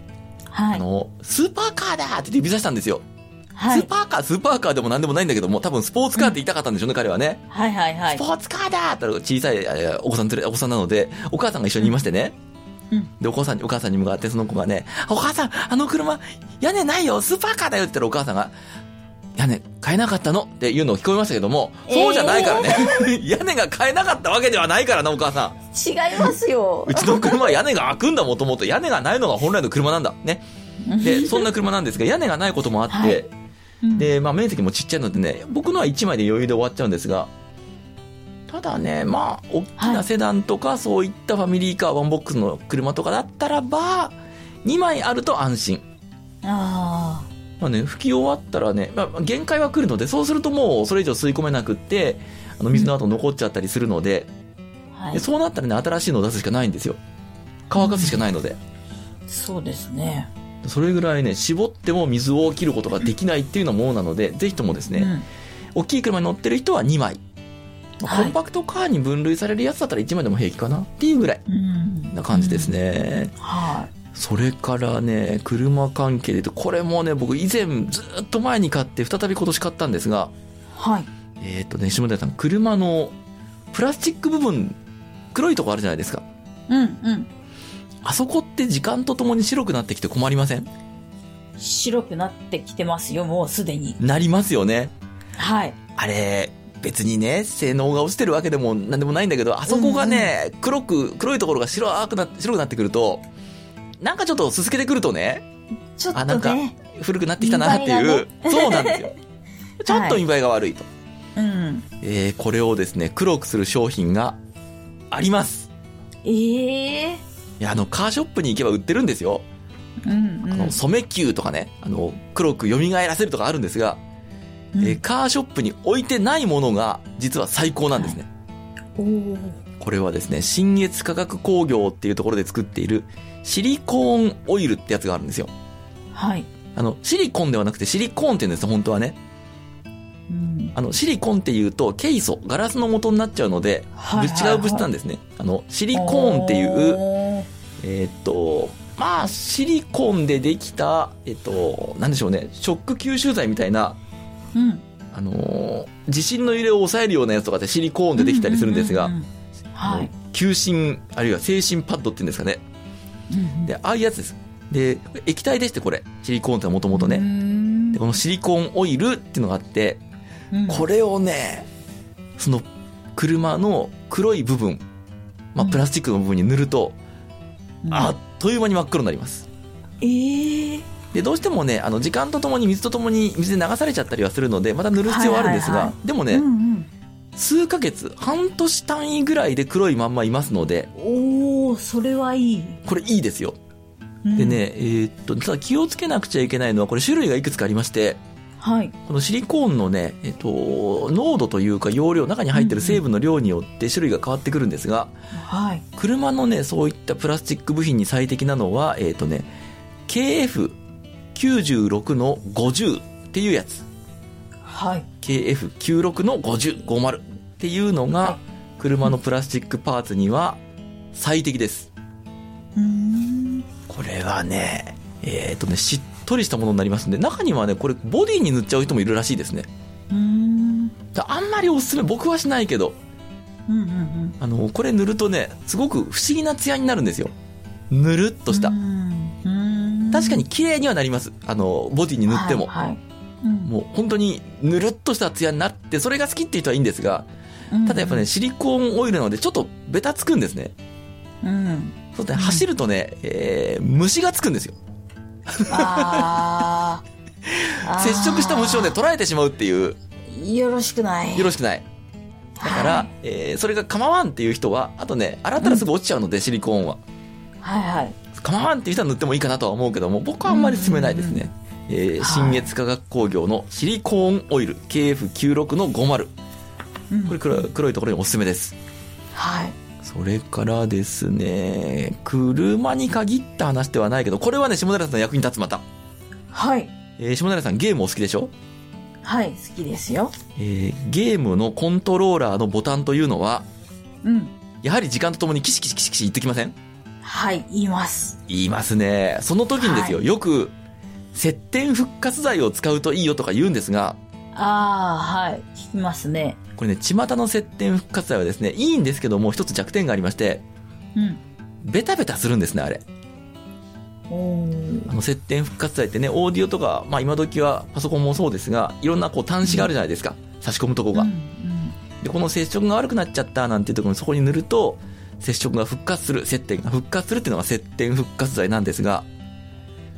はい。あの、スーパーカーだーって指さしたんですよ。はい。スーパーカー、スーパーカーでもなんでもないんだけども、多分スポーツカーって言いたかったんでしょうね、彼はね。はいはいはいスポ。ーツカーだーって小さいえーお子さん連れ、お子さんなので、お母さんが一緒にいましてね。うんで、お母さんに、お母さんに向かってその子がね、お母さん、あの車、屋根ないよ、スーパーカーだよって言ったらお母さんが、屋根買えなかったのっていうのを聞こえましたけども、そうじゃないからね。屋根が買えなかったわけではないからな、お母さん。違いますよう。ちの車は屋根が開くんだ、もともと。屋根がないのが本来の車なんだ。ね。で、そんな車なんですが、屋根がないこともあって、はいうんで、まあ面積もちっちゃいのでね、僕のは1枚で余裕で終わっちゃうんですが、ただね、まあ、大きなセダンとか、そういったファミリーカー、ワンボックスの車とかだったらば、2枚あると安心。あまあね、拭き終わったらね、まあ、限界は来るので、そうするともうそれ以上吸い込めなくって、あの水の後残っちゃったりするので、あ。はいで。そうなったらね、新しいのを出すしかないんですよ。乾かすしかないので。そうですね。それぐらいね、絞っても水を切ることができないっていうようなものなので、ぜひともですね、うん大きい車に乗ってる人は2枚。まあはいコンパクトカーに分類されるやつだったら1枚でも平気かな？っていうぐらいうんな感じです。ね。はそれからね、車関係で言うと、これもね、僕以前ずっと前に買って再び今年買ったんですが、い。はい。えっ、とね、下田さん、車のプラスチック部分、黒いとこあるじゃないですか。うんうん。あそこって時間とともに白くなってきて困りません？白くなってきてますよ、もうすでに。なりますよね。はい。あれ、別にね、性能が落ちてるわけでもなんでもないんだけど、あそこがね、黒く、黒いところが白くな白くなってくると、なんかちょっとすすけてくるとね、ちょっあ、なんかとね。、古くなってきたなっていう、そうなんですよ。ちょっと見栄えが悪いと。うん。えー、これをですね、黒くする商品があります。ええいや、あの、カーショップに行けば売ってるんですよ。うんうん。あの、染球とかね、あの、黒く蘇らせるとかあるんですが、うんえーカーショップに置いてないものが、実は最高なんですね。これはですね、新越化学工業っていうところで作っている、シリコーンオイルってやつがあるんですよ。はい。あの、シリコンではなくてシリコーンって言うんですよ、本当はね。うん。あの、シリコンっていうと、ケイ素、ガラスの元になっちゃうので、はいぶ違う物質なんですね。あの、シリコーンっていう、えーっと、まあ、シリコンでできた、えっと、なんでしょうね、ショック吸収剤みたいな、うん。あのー地震の揺れを抑えるようなやつとかってシリコーンでできたりするんですが、はい。あるいは精神パッドっていうんですかね。うんで、ああいうやつです。で、液体でして、これ。シリコーンってもともとうね。んで、このシリコーンオイルっていうのがあって、うんこれをね、その、車の黒い部分、まあ、うんプラスチックの部分に塗ると、うんあっという間に真っ黒になります。ええで、どうしてもね、あの、時間とともに水とともに水で流されちゃったりはするので、また塗る必要はあるんですがはいはいは、でもね、うんうん。数ヶ月、半年単位ぐらいで黒いまんまいますので、おー、それはいい。これいいですよ。うんで。ね、えーっと、ただ気をつけなくちゃいけないのは、これ種類がいくつかありまして、はい。このシリコーンのね、えっと、濃度というか容量、中に入ってる成分の量によって種類が変わってくるんですが、はい。車のね、そういったプラスチック部品に最適なのは、えっとね、KF96 の50っていうやつ。はい。KF96 の50、50っていうのはが、車のプラスチックパーツには最適です。うーん。これはね、えっとね、しっとりしたものになりますんで、中にはね、これボディに塗っちゃう人もいるらしいですね。うーん。だあんまりおすすめ、僕はしないけど、うんうんうん。あの、これ塗るとね、すごく不思議なツヤになるんですよ。ぬるっとしたう。んうん確かに綺麗にはなります。あの、ボディに塗っても。はいはいうんもう本当にぬるっとしたツヤになって、それが好きっていう人はいいんですが、うんただやっぱね、シリコーンオイルなのでちょっとベタつくんですね。うん。そうですね、走るとね、えー、虫がつくんですよ。あ。接触した虫をね、捉えてしまうっていう、よろしくない。よろしくない。だから、はいえー、それが構わんっていう人は、あとね、洗ったらすぐ落ちちゃうので、シリコーンは。はいはい。構わんっていう人は塗ってもいいかなとは思うけども、僕はあんまり勧めないですね。えーはい新越化学工業のシリコーンオイル KF96 の50。うんこれ黒い黒いところにおすすめです。はい。それからですね、車に限った話ではないけど、これはね、下平さんの役に立つまた。はい。えー下平さんゲームお好きでしょ？はい、好きですよ。えーゲームのコントローラーのボタンというのは、うん。やはり時間とともにキシキシキシキシ言ってきません？はい、言います。言いますね。その時にですよ、はいよく、接点復活剤を使うといいよとか言うんですが、ああ、はい。聞きますね。これね、巷の接点復活剤はですね、いいんですけども、一つ弱点がありまして、うん。ベタベタするんですね、あれ。あの、接点復活剤ってね、オーディオとか、まあ今時はパソコンもそうですが、いろんなこう端子があるじゃないですか。差し込むとこが。うんで、この接触が悪くなっちゃったなんていうところにそこに塗ると、接触が復活する、接点が復活するっていうのが接点復活剤なんですが、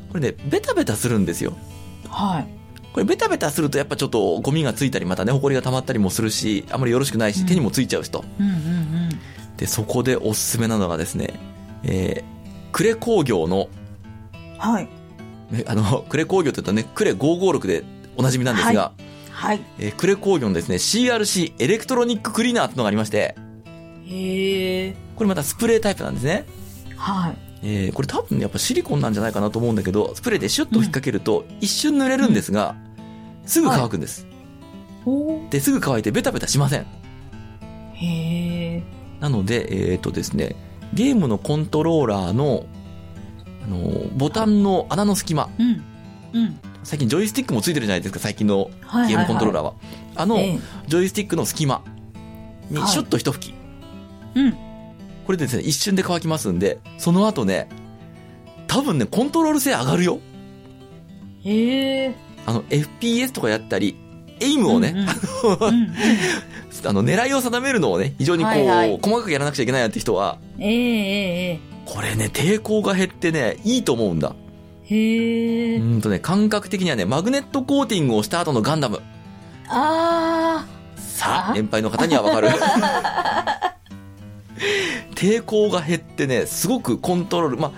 これね、ベタベタするんですよ。うん。はい。これベタベタするとやっぱちょっとゴミがついたりまたね、埃が溜まったりもするし、あまりよろしくないし、うん手にもついちゃうしと。うんうんで、そこでおすすめなのがですね、えー、クレ工業の、うん。はい。ねあの、クレ工業って言ったらね、クレ556でおなじみなんですが、はい。えークレ工業のですね、CRC エレクトロニッククリーナーってのがありまして、へえ。これまたスプレータイプなんですね。はい。えーこれ多分ねやっぱシリコンなんじゃないかなと思うんだけど、スプレーでシュッと引っ掛けると、一瞬濡れるんですが、すぐ乾くんです。おーで、すぐ乾いてベタベタしません。へえ。なので、えっ、とですね、ゲームのコントローラーの、あのーボタンの穴の隙間、うん。うん。最近ジョイスティックもついてるじゃないですか、最近のはいはいはい。ゲームコントローラーは。あの、ええジョイスティックの隙間にはいシュッと一吹き。うん。これでですね、一瞬で乾きますんで、その後ね、多分ね、コントロール性上がるよ。へえ。あの、FPS とかやったり、エイムをね、うんうんあの 狙いを定めるのをね、非常にこう、はいはい細かくやらなくちゃいけないなって人は、ええええこれね、抵抗が減ってね、いいと思うんだ。ええへえ。うんとね、感覚的にはね、マグネットコーティングをした後のガンダム。あさあ、あ年配の方にはわかる。抵抗が減ってね、すごくコントロール、まあ、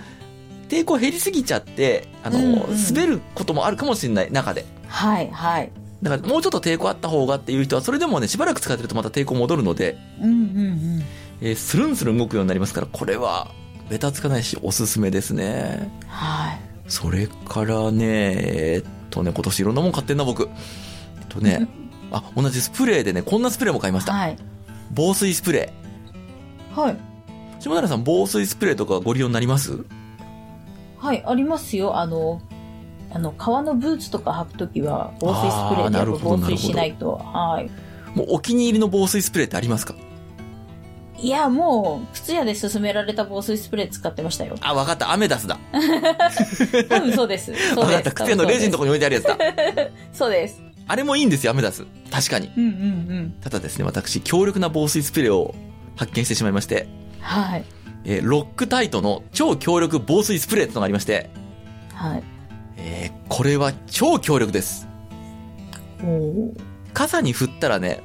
抵抗減りすぎちゃって、あの、うんうん滑ることもあるかもしれない中で。あ。はいはい。だからもうちょっと抵抗あった方がっていう人は、それでもね、しばらく使ってるとまた抵抗戻るので、うんうんえースルンスルン動くようになりますから、これは、ベタつかないし、おすすめですね。うん。はい。それからね、えーっとね、今年いろんなもん買ってんな、僕。えっとね、あ、同じスプレーでね、こんなスプレーも買いました。はい。防水スプレはい。ー。下平さん、防水スプレーとかご利用になります？はい、ありますよ。あの、あの、革のブーツとか履くときは、防水スプレあーーでやっぱなるほど防水しないと。はい。もうお気に入りの防水スプレーってありますか？いや、もう、靴屋で勧められた防水スプレー使ってましたよ。あ、わかった。アメダスだ。多分そうです。そうです。わかった。靴屋のレジのとこに置いてあるやつだ。そうです。あれもいいんですよ、アメダス。確かに。うんうんうん。ただですね、私、強力な防水スプレーを発見してしまいまして、はい。えーロックタイトの超強力防水スプレーってのがありまして、はい。えーこれは超強力です。おー傘に振ったらね、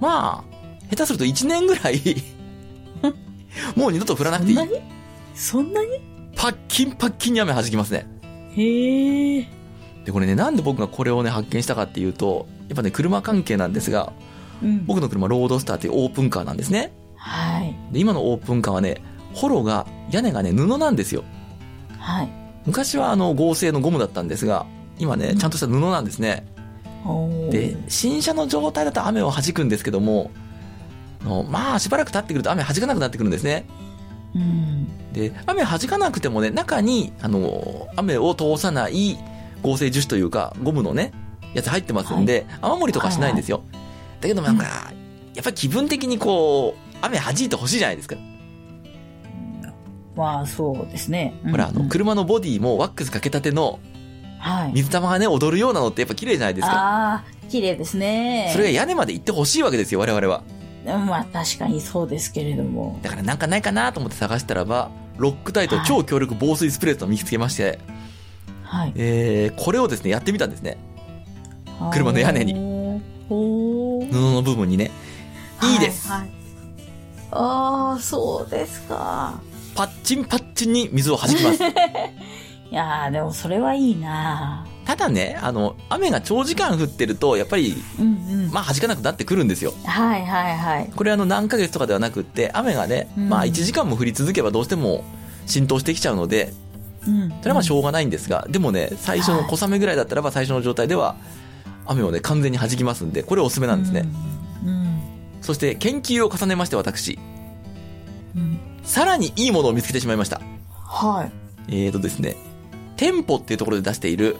まあ、下手すると1年ぐらい、もう二度と振らなくていいそんな。に？そんなに？パッキンパッキンに雨弾きますね。へえ。で、これね、なんで僕がこれをね、発見したかっていうと、やっぱね、車関係なんですが、うん。僕の車、ロードスターっていうオープンカーなんですね。はい。で、今のオープンカーはね、ホロが、屋根がね、布なんですよ。はい。昔はあの、合成のゴムだったんですが、今ね、ちゃんとした布なんですね。おーで、新車の状態だと雨を弾くんですけども、あのまあ、しばらく経ってくると雨弾かなくなってくるんですね。うん。で、雨弾かなくてもね、中に、あの、雨を通さない合成樹脂というか、ゴムのね、やつ入ってますんで、雨漏りとかしないんですよ。だけどなんか、やっぱり気分的にこう、雨弾いてほしいじゃないですか。まあ、そうですね。ほら、あの、車のボディもワックスかけたてのはい。水玉がね、踊るようなのってやっぱ綺麗じゃないですか。ああ、綺麗ですね。それが屋根まで行ってほしいわけですよ、我々は。うんまあ、確かにそうですけれども。だからなんかないかなと思って探したらば、ロックタイト超強力防水スプレーと見つけまして、はい。えー、これをですね、やってみたんですね。車の屋根に布の部分にね。いいです。はいはいああ、そうですか。パッチンパッチンに水を弾きます。いやー、でもそれはいいなただね、あの、雨が長時間降ってると、やっぱり、うんうん。まあ弾かなくなってくるんですよ。はいはいはい。これあの何ヶ月とかではなくって、雨がね、うんまあ1時間も降り続けばどうしても浸透してきちゃうので、うん。それはまあしょうがないんですが、でもね、最初の小雨ぐらいだったらば最初の状態では、雨をね、完全に弾きますんで、これおすすめなんですね。うん。そして研究を重ねまして私、さらにいいものを見つけてしまいました。はい。えーとですね、店舗っていうところで出している、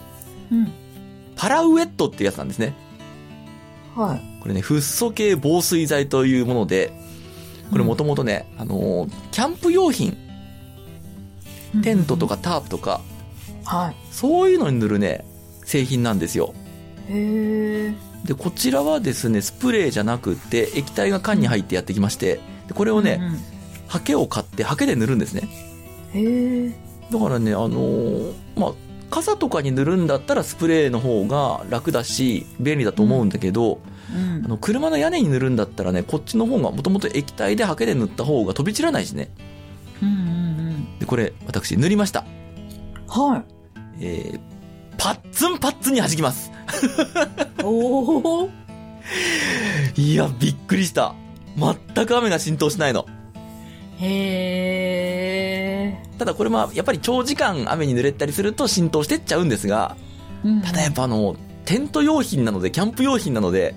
うん。パラウェットっていうやつなんですね。はい。これね、フッ素系防水剤というもので、これもともとね、あのーキャンプ用品、テントとか。かタープとか、はい。そういうのに塗るね、製品なんですよ。へえ。で、こちらはですね、スプレーじゃなくて、液体が缶に入ってやってきまして、でこれをね、うんうんハケを買って、ハケで塗るんですね。へえ。だからね、あのーまあ、傘とかに塗るんだったらスプレーの方が楽だし、便利だと思うんだけど、うんあ。の、車の屋根に塗るんだったらね、こっちの方がもともと液体でハケで塗った方が飛び散らないしね。うんうんで、これ、私塗りました。うん。はい。えー、パッツンパッツンに弾きます。おお。いや、びっくりした。全く雨が浸透しないの。へえ。ただこれまあ、やっぱり長時間雨に濡れたりすると浸透してっちゃうんですが、うんただやっぱあの、テント用品なので、キャンプ用品なので、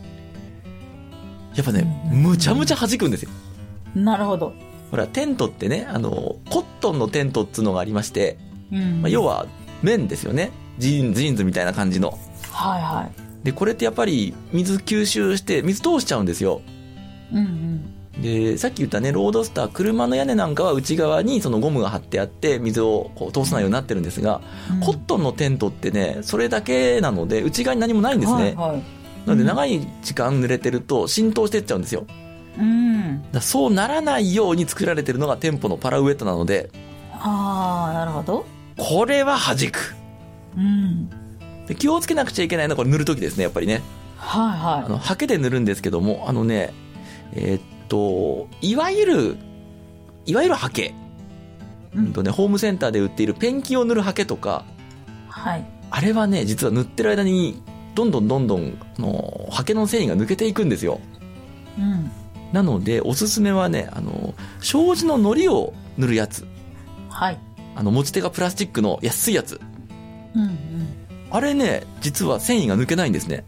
やっぱね、うんむちゃむちゃ弾くんですよ。なるほど。ほら、テントってね、あの、コットンのテントっつうのがありまして、うん。まあ、要は、綿ですよね。ジーンズ、ジーンズみたいな感じの。はいはい。で、これってやっぱり水吸収して、水通しちゃうんですよ。うんうん。で、さっき言ったね、ロードスター、車の屋根なんかは内側にそのゴムが張ってあって、水をこう通さないようになってるんですが、うんコットンのテントってね、それだけなので、内側に何もないんですね。はいはい。なので長い時間濡れてると浸透してっちゃうんですよ。うん。だそうならないように作られてるのが店舗のパラウェットなので、ああ、なるほど。これは弾く。うん。で気をつけなくちゃいけないのはこれ塗るときですね、やっぱりね。はいはあの、ハケで塗るんですけども、あのね、えーっと、いわゆる、いわゆるハケ。ううんんとね、ホームセンターで売っているペンキを塗るハケとか、い。はい。あれはね、実は塗ってる間に、どんどんどんどん、あの、ハケの繊維が抜けていくんですよ。うん。なので、おすすめはね、あの、障子の糊を塗るやつ。はい。あの、持ち手がプラスチックの安いやつ。うんうん。あれね、実は繊維が抜けないんですね。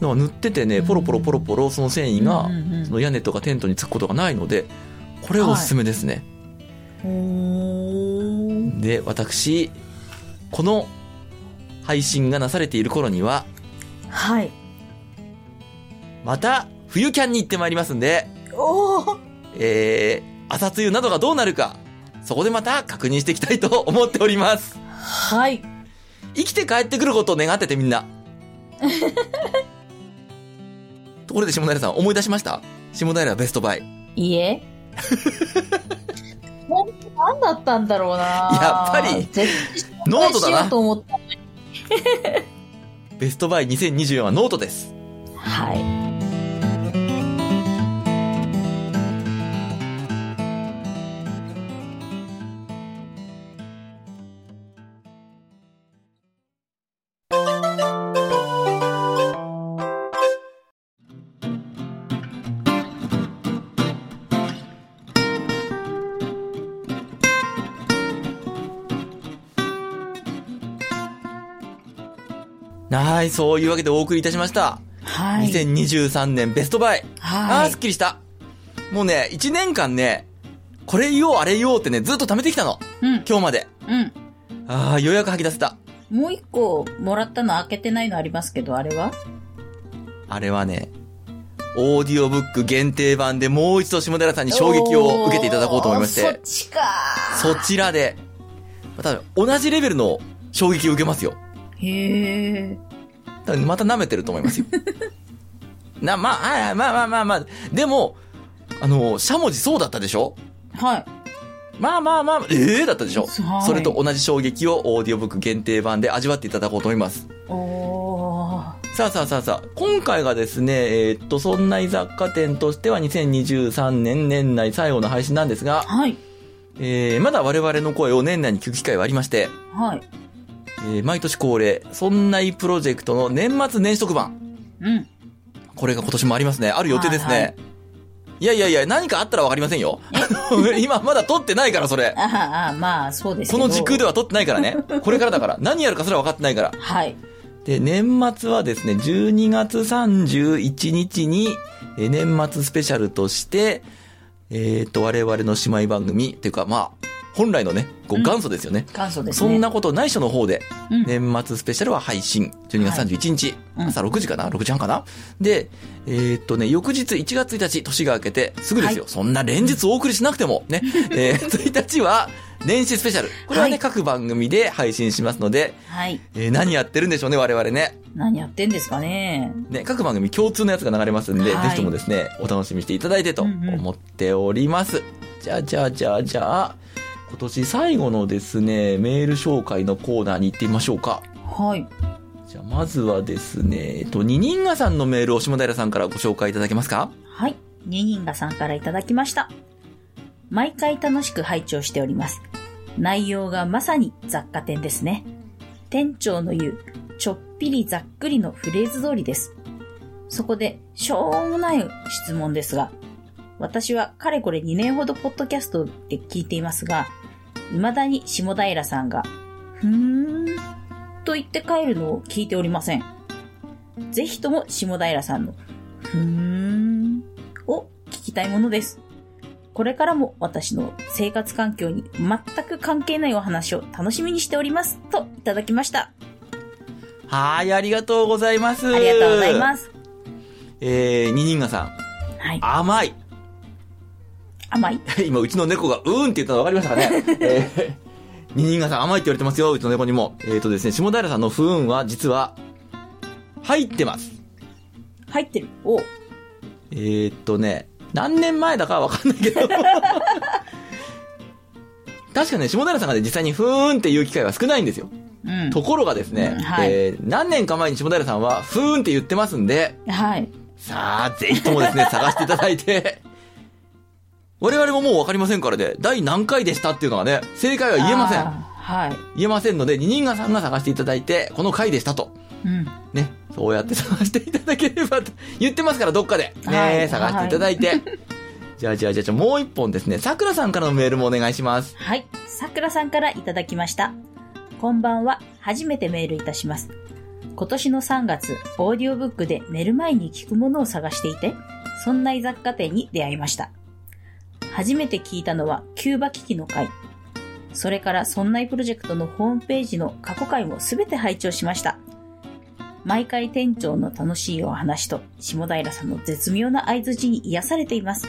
だから塗っててね、ポロポロポロポロその繊維がその屋根とかテントにつくことがないので、これおすすめですね。おーで、私、この配信がなされている頃には、はい。また冬キャンに行ってまいりますんで、おおえー、朝露などがどうなるか、そこでまた確認していきたいと思っております。はい。生きて帰ってくることを願っててみんな。ところで下平さん思い出しました？下平ベストバイ。いいえ。な何だったんだろうなやっぱり絶ノートだな。と思った。ベストバイ2024はノートです。はい。はい、そういうわけでお送りいたしました。はい。2023年ベストバイ。あー、はいすっ。きりした。もうね、1年間ね、これ言おう、あれ言おうってね、ずっと貯めてきたの。うん。今日まで。うん。ああ、ようやく吐き出せた。もう一個もらったの開けてないのありますけど、あれは？あれはね、オーディオブック限定版でもう一度下寺さんに衝撃を受けていただこうと思いましおーそてっ、ちかそちらで、また同じレベルの衝撃を受けますよ。へえ。多分また舐めてると思いますよ。な、まあ、あまあまあまあまあ、でも、あの、しゃもじそうだったでしょ？はい。まあまあまあ、ええだったでしょ？はいそれと同じ衝撃をオーディオブック限定版で味わっていただこうと思います。さあさあさあさあ、今回がですね、えーっと、そんな雑貨店としては2023年年内最後の配信なんですが、はい。えー、まだ我々の声を年内に聞く機会はありまして、はい。えー、毎年恒例、そんないプロジェクトの年末年始特番。うん。これが今年もありますね。ある予定ですね。はいはいいやいやいや、何かあったらわかりませんよ。今まだ撮ってないから、それ。ああ、まあ、そうですこの時空では撮ってないからね。これからだから。何やるかそれは分かってないから。はい。で、年末はですね、12月31日に、えー年末スペシャルとして、えっ、と、我々の姉妹番組、っていうか、まあ、本来のね、こううん元祖ですよね。元祖ですね。そんなこと内緒の方で、うん年末スペシャルは配信。12月31日、うん朝6時かな ?6 時半かな？で、えーっとね、翌日1月1日、年が明けてすぐですよ。はそんな連日お送りしなくても、ね。えー、1日は、年始スペシャル。これはね、はい各番組で配信しますので、はい。えー何やってるんでしょうね、我々ね。何やってんですかね。ね、各番組共通のやつが流れますんで、はいぜひともですね、お楽しみにしていただいてとうんうん思っております。じゃあ、じゃあ、じゃあ、じゃあ、今年最後のですね、メール紹介のコーナーに行ってみましょうか。はい。じゃあ、まずはですね、えっと、二人がさんのメールを下平さんからご紹介いただけますか？はい。ニニンガさんからいただきました。毎回楽しく拝聴しております。内容がまさに雑貨店ですね。店長の言う、ちょっぴりざっくりのフレーズ通りです。そこで、しょうもない質問ですが、私はかれこれ2年ほどポッドキャストで聞いていますが、未だに下平さんが、ふーん、と言って帰るのを聞いておりません。ぜひとも下平さんの、ふーん、を聞きたいものです。これからも私の生活環境に全く関係ないお話を楽しみにしております。といただきました。はーい、ありがとうございます。ありがとうございす。ます。えー、二人がさん、はい。甘い。甘い 今、うちの猫が、うーんって言ったの分かりましたかね えー、二人がさん甘いって言われてますよ、うちの猫にも。えーとですね、下平さんの不運は、実は、入ってます。入ってる。おえー、っとね、何年前だかはわかんないけど。確かね、下平さんがね、実際にふーんっていう機会は少ないんですよ。うん。ところがですね、うんはいえー何年か前に下平さんは、ふーんって言ってますんで、はい。さあ、ぜひともですね、探していただいて、我々ももうわかりませんからね、第何回でしたっていうのはね、正解は言えません。はい。言えませんので、二人がさんが探していただいて、この回でしたと。うん。ね、そうやって探していただければと、言ってますから、どっかで。ね、はい探していただいて。じゃあじゃあじゃあじゃあもう一本ですね、桜さんからのメールもお願いします。はい。さくらさんからいただきました。こんばんは。初めてメールいたします。今年の3月、オーディオブックで寝る前に聞くものを探していて、そんな雑貨店に出会いました。初めて聞いたのはキューバ危機の回。それから、そんないプロジェクトのホームページの過去回もすべて拝聴しました。毎回店長の楽しいお話と、下平さんの絶妙な合図に癒されています。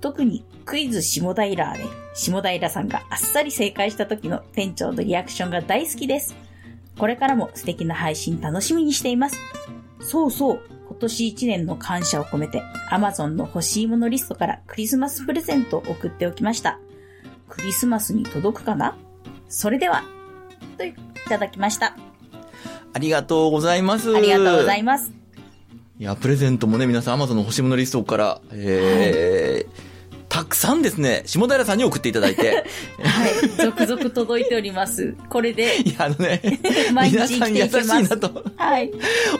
特にクイズ下平で下平さんがあっさり正解した時の店長のリアクションが大好きです。これからも素敵な配信楽しみにしています。そうそう、今年1年の感謝を込めて Amazon の欲しいものリストからクリスマスプレゼントを送っておきました。クリスマスに届くかな？それでは、といただきました。ありがとうございます。ありがとうございます。いや、プレゼントもね、皆さん Amazon の欲しいものリストから、えーたくさんですね、下平さんに送っていただいて、はい。続々届いております。これで、いや、あのね、毎日皆さん優しいなとはい。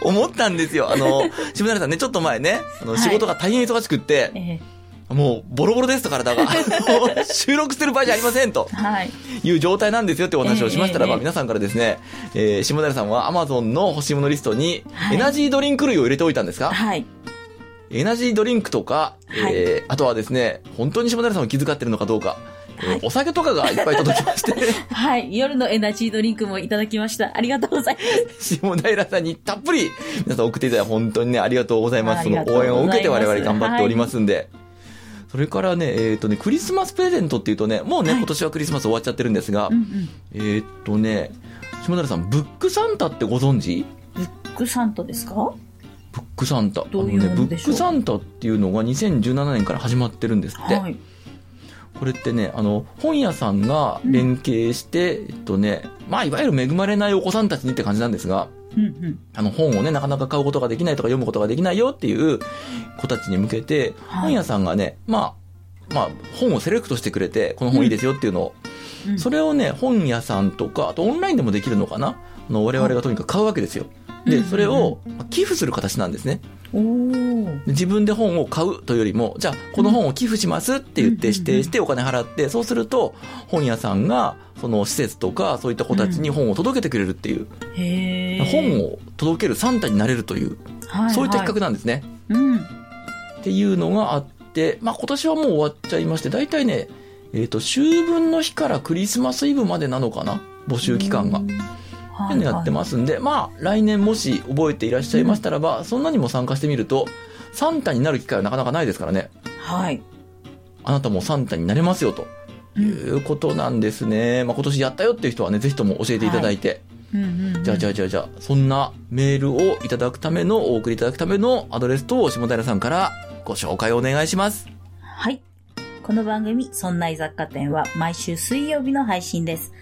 思ったんですよ。あの、下平さんね、ちょっと前ね、あのはい仕事が大変忙しくって、えもうボロボロですと体が、収録してる場合じゃありませんとい。いう状態なんですよってお話をしましたらば、皆さんからですね、えー下平さんは Amazon の欲しいものリストに、はいエナジードリンク類を入れておいたんですか？はい。エナジードリンクとか、はいえーあとはですね、本当に下平さんを気遣ってるのかどうか、えーはいお酒とかがいっぱい届きまして、はい。夜のエナジードリンクもいただきました。ありがとうございます。下平さんにたっぷり皆さん送っていただいて本当にね、ありがとうございます。その応援を受けて我々頑張っておりますんで。それからね、えっ、とね、クリスマスプレゼントっていうとね、もうね、はい今年はクリスマス終わっちゃってるんですが、うんうん。えっ、とね、下平さん、ブックサンタってご存知？ブックサンタですか？ブックサンタ。どういうあのね、ブックサンタっていうのが2017年から始まってるんですって。はい。これってね、あの、本屋さんが連携して、えっとね、まあ、いわゆる恵まれないお子さんたちにって感じなんですが、うんうん。あの、本をね、なかなか買うことができないとか読むことができないよっていう子たちに向けて、はい本屋さんがね、まあ、まあ、本をセレクトしてくれて、この本いいですよっていうのを、うんそれをね、本屋さんとか、あとオンラインでもできるのかな？あの、我々がとにかく買うわけですよ。で、うんそれをまあ寄付する形なんですね。自分で本を買うというよりも、じゃあ、この本を寄付しますって言ってうん指定してお金払って、そうすると、本屋さんが、その施設とか、そういった子たちに本を届けてくれるっていう、へー。本を届けるサンタになれるという、はい、そういった企画。画なんですね。うん。っていうのがあって、まあ今年はもう終わっちゃいまして、大体ね、えっ、と、秋分の日からクリスマスイブまでなのかな募集期間が。うん。っていうのやってますんで、まあ来年もし覚えていらっしゃいましたらば、そんなにも参加してみると、サンタになる機会はなかなかないですからね。はい。あなたもサンタになれますよと。うんいうことなんですね。まあ、今年やったよっていう人はね、ぜひとも教えていただいて。うんうんうん。じゃあ、じゃあ、じゃあ、じゃあ、そんなメールをいただくための、お送りいただくためのアドレスと下平さんからご紹介をお願いします。はい。この番組、そんない雑貨店は毎週水曜日の配信です。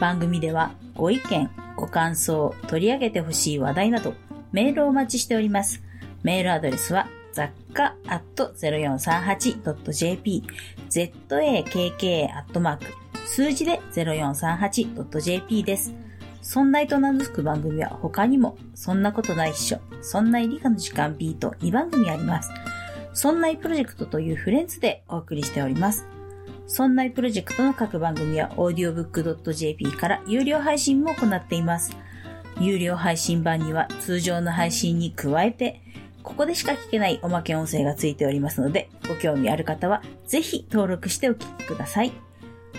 番組ではご意見、ご感想、取り上げてほしい話題など、メールをお待ちしております。メールアドレスは、雑貨アット 0438.jp、zakk アットマーク、数字で 0438.jp です。そんないと名の付く番組は他にも、そんなことないっしょ、そんない理科の時間 B と2番組あります。そんないプロジェクトというフレンズでお送りしております。そんなプロジェクトの各番組は audiobook.jp から有料配信も行っています。有料配信版には通常の配信に加えて、ここでしか聞けないおまけ音声がついておりますので、ご興味ある方はぜひ登録してお聞きください。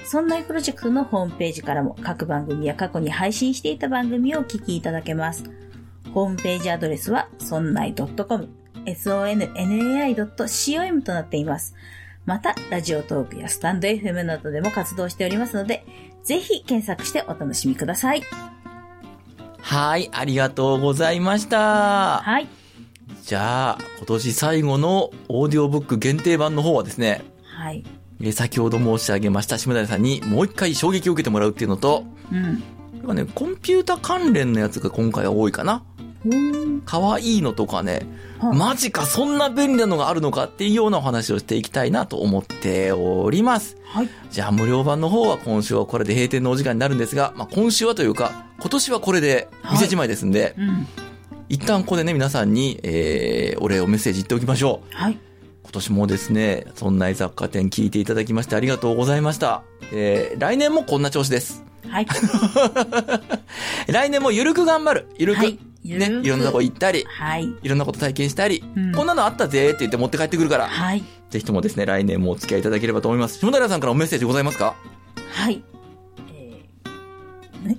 そんなプロジェクトのホームページからも各番組や過去に配信していた番組をお聞きいただけます。ホームページアドレスは、そんない .com、sonnai.com となっています。また、ラジオトークやスタンド FM などでも活動しておりますので、ぜひ検索してお楽しみください。はい、ありがとうございました。はい。じゃあ、今年最後のオーディオブック限定版の方はですね、はい。えー先ほど申し上げました下平さんにもう一回衝撃を受けてもらうっていうのと、うん。ね、コンピュータ関連のやつが今回は多いかな。可愛いのとかね、はマジかそんな便利なのがあるのかっていうようなお話をしていきたいなと思っております。はい。じゃあ無料版の方は今週はこれで閉店のお時間になるんですが、まあ、今週はというか、今年はこれで店じまいですんで、うん。一旦ここでね、皆さんに、えー、お礼をメッセージ言っておきましょう。はい。今年もですね、そんな雑貨店聞いていただきましてありがとうございました。えー、来年もこんな調子です。はい。来年もゆるく頑張る。ゆるく。はいね、くいろんなとこ行ったり、はい。いろんなこと体験したり、うんこんなのあったぜって言って持って帰ってくるから、はい。ぜひともですね、来年もお付き合いいただければと思います。下平さんからもメッセージございますか？はい。えーね、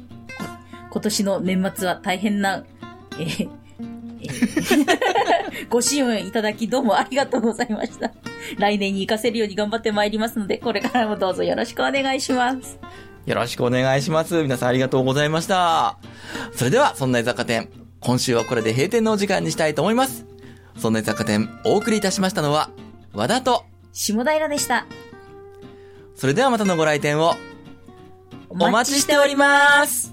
こ今年の年末は大変な、えーえー ご支援いただきどうもありがとうございました。来年に活かせるように頑張ってまいりますので、これからもどうぞよろしくお願いします。よろしくお願いします。皆さんありがとうございました。それでは、そんな雑貨店、今週はこれで閉店のお時間にしたいと思います。そんな雑貨店、お送りいたしましたのは、和田と、下平でした。それではまたのご来店をおお待ちしております。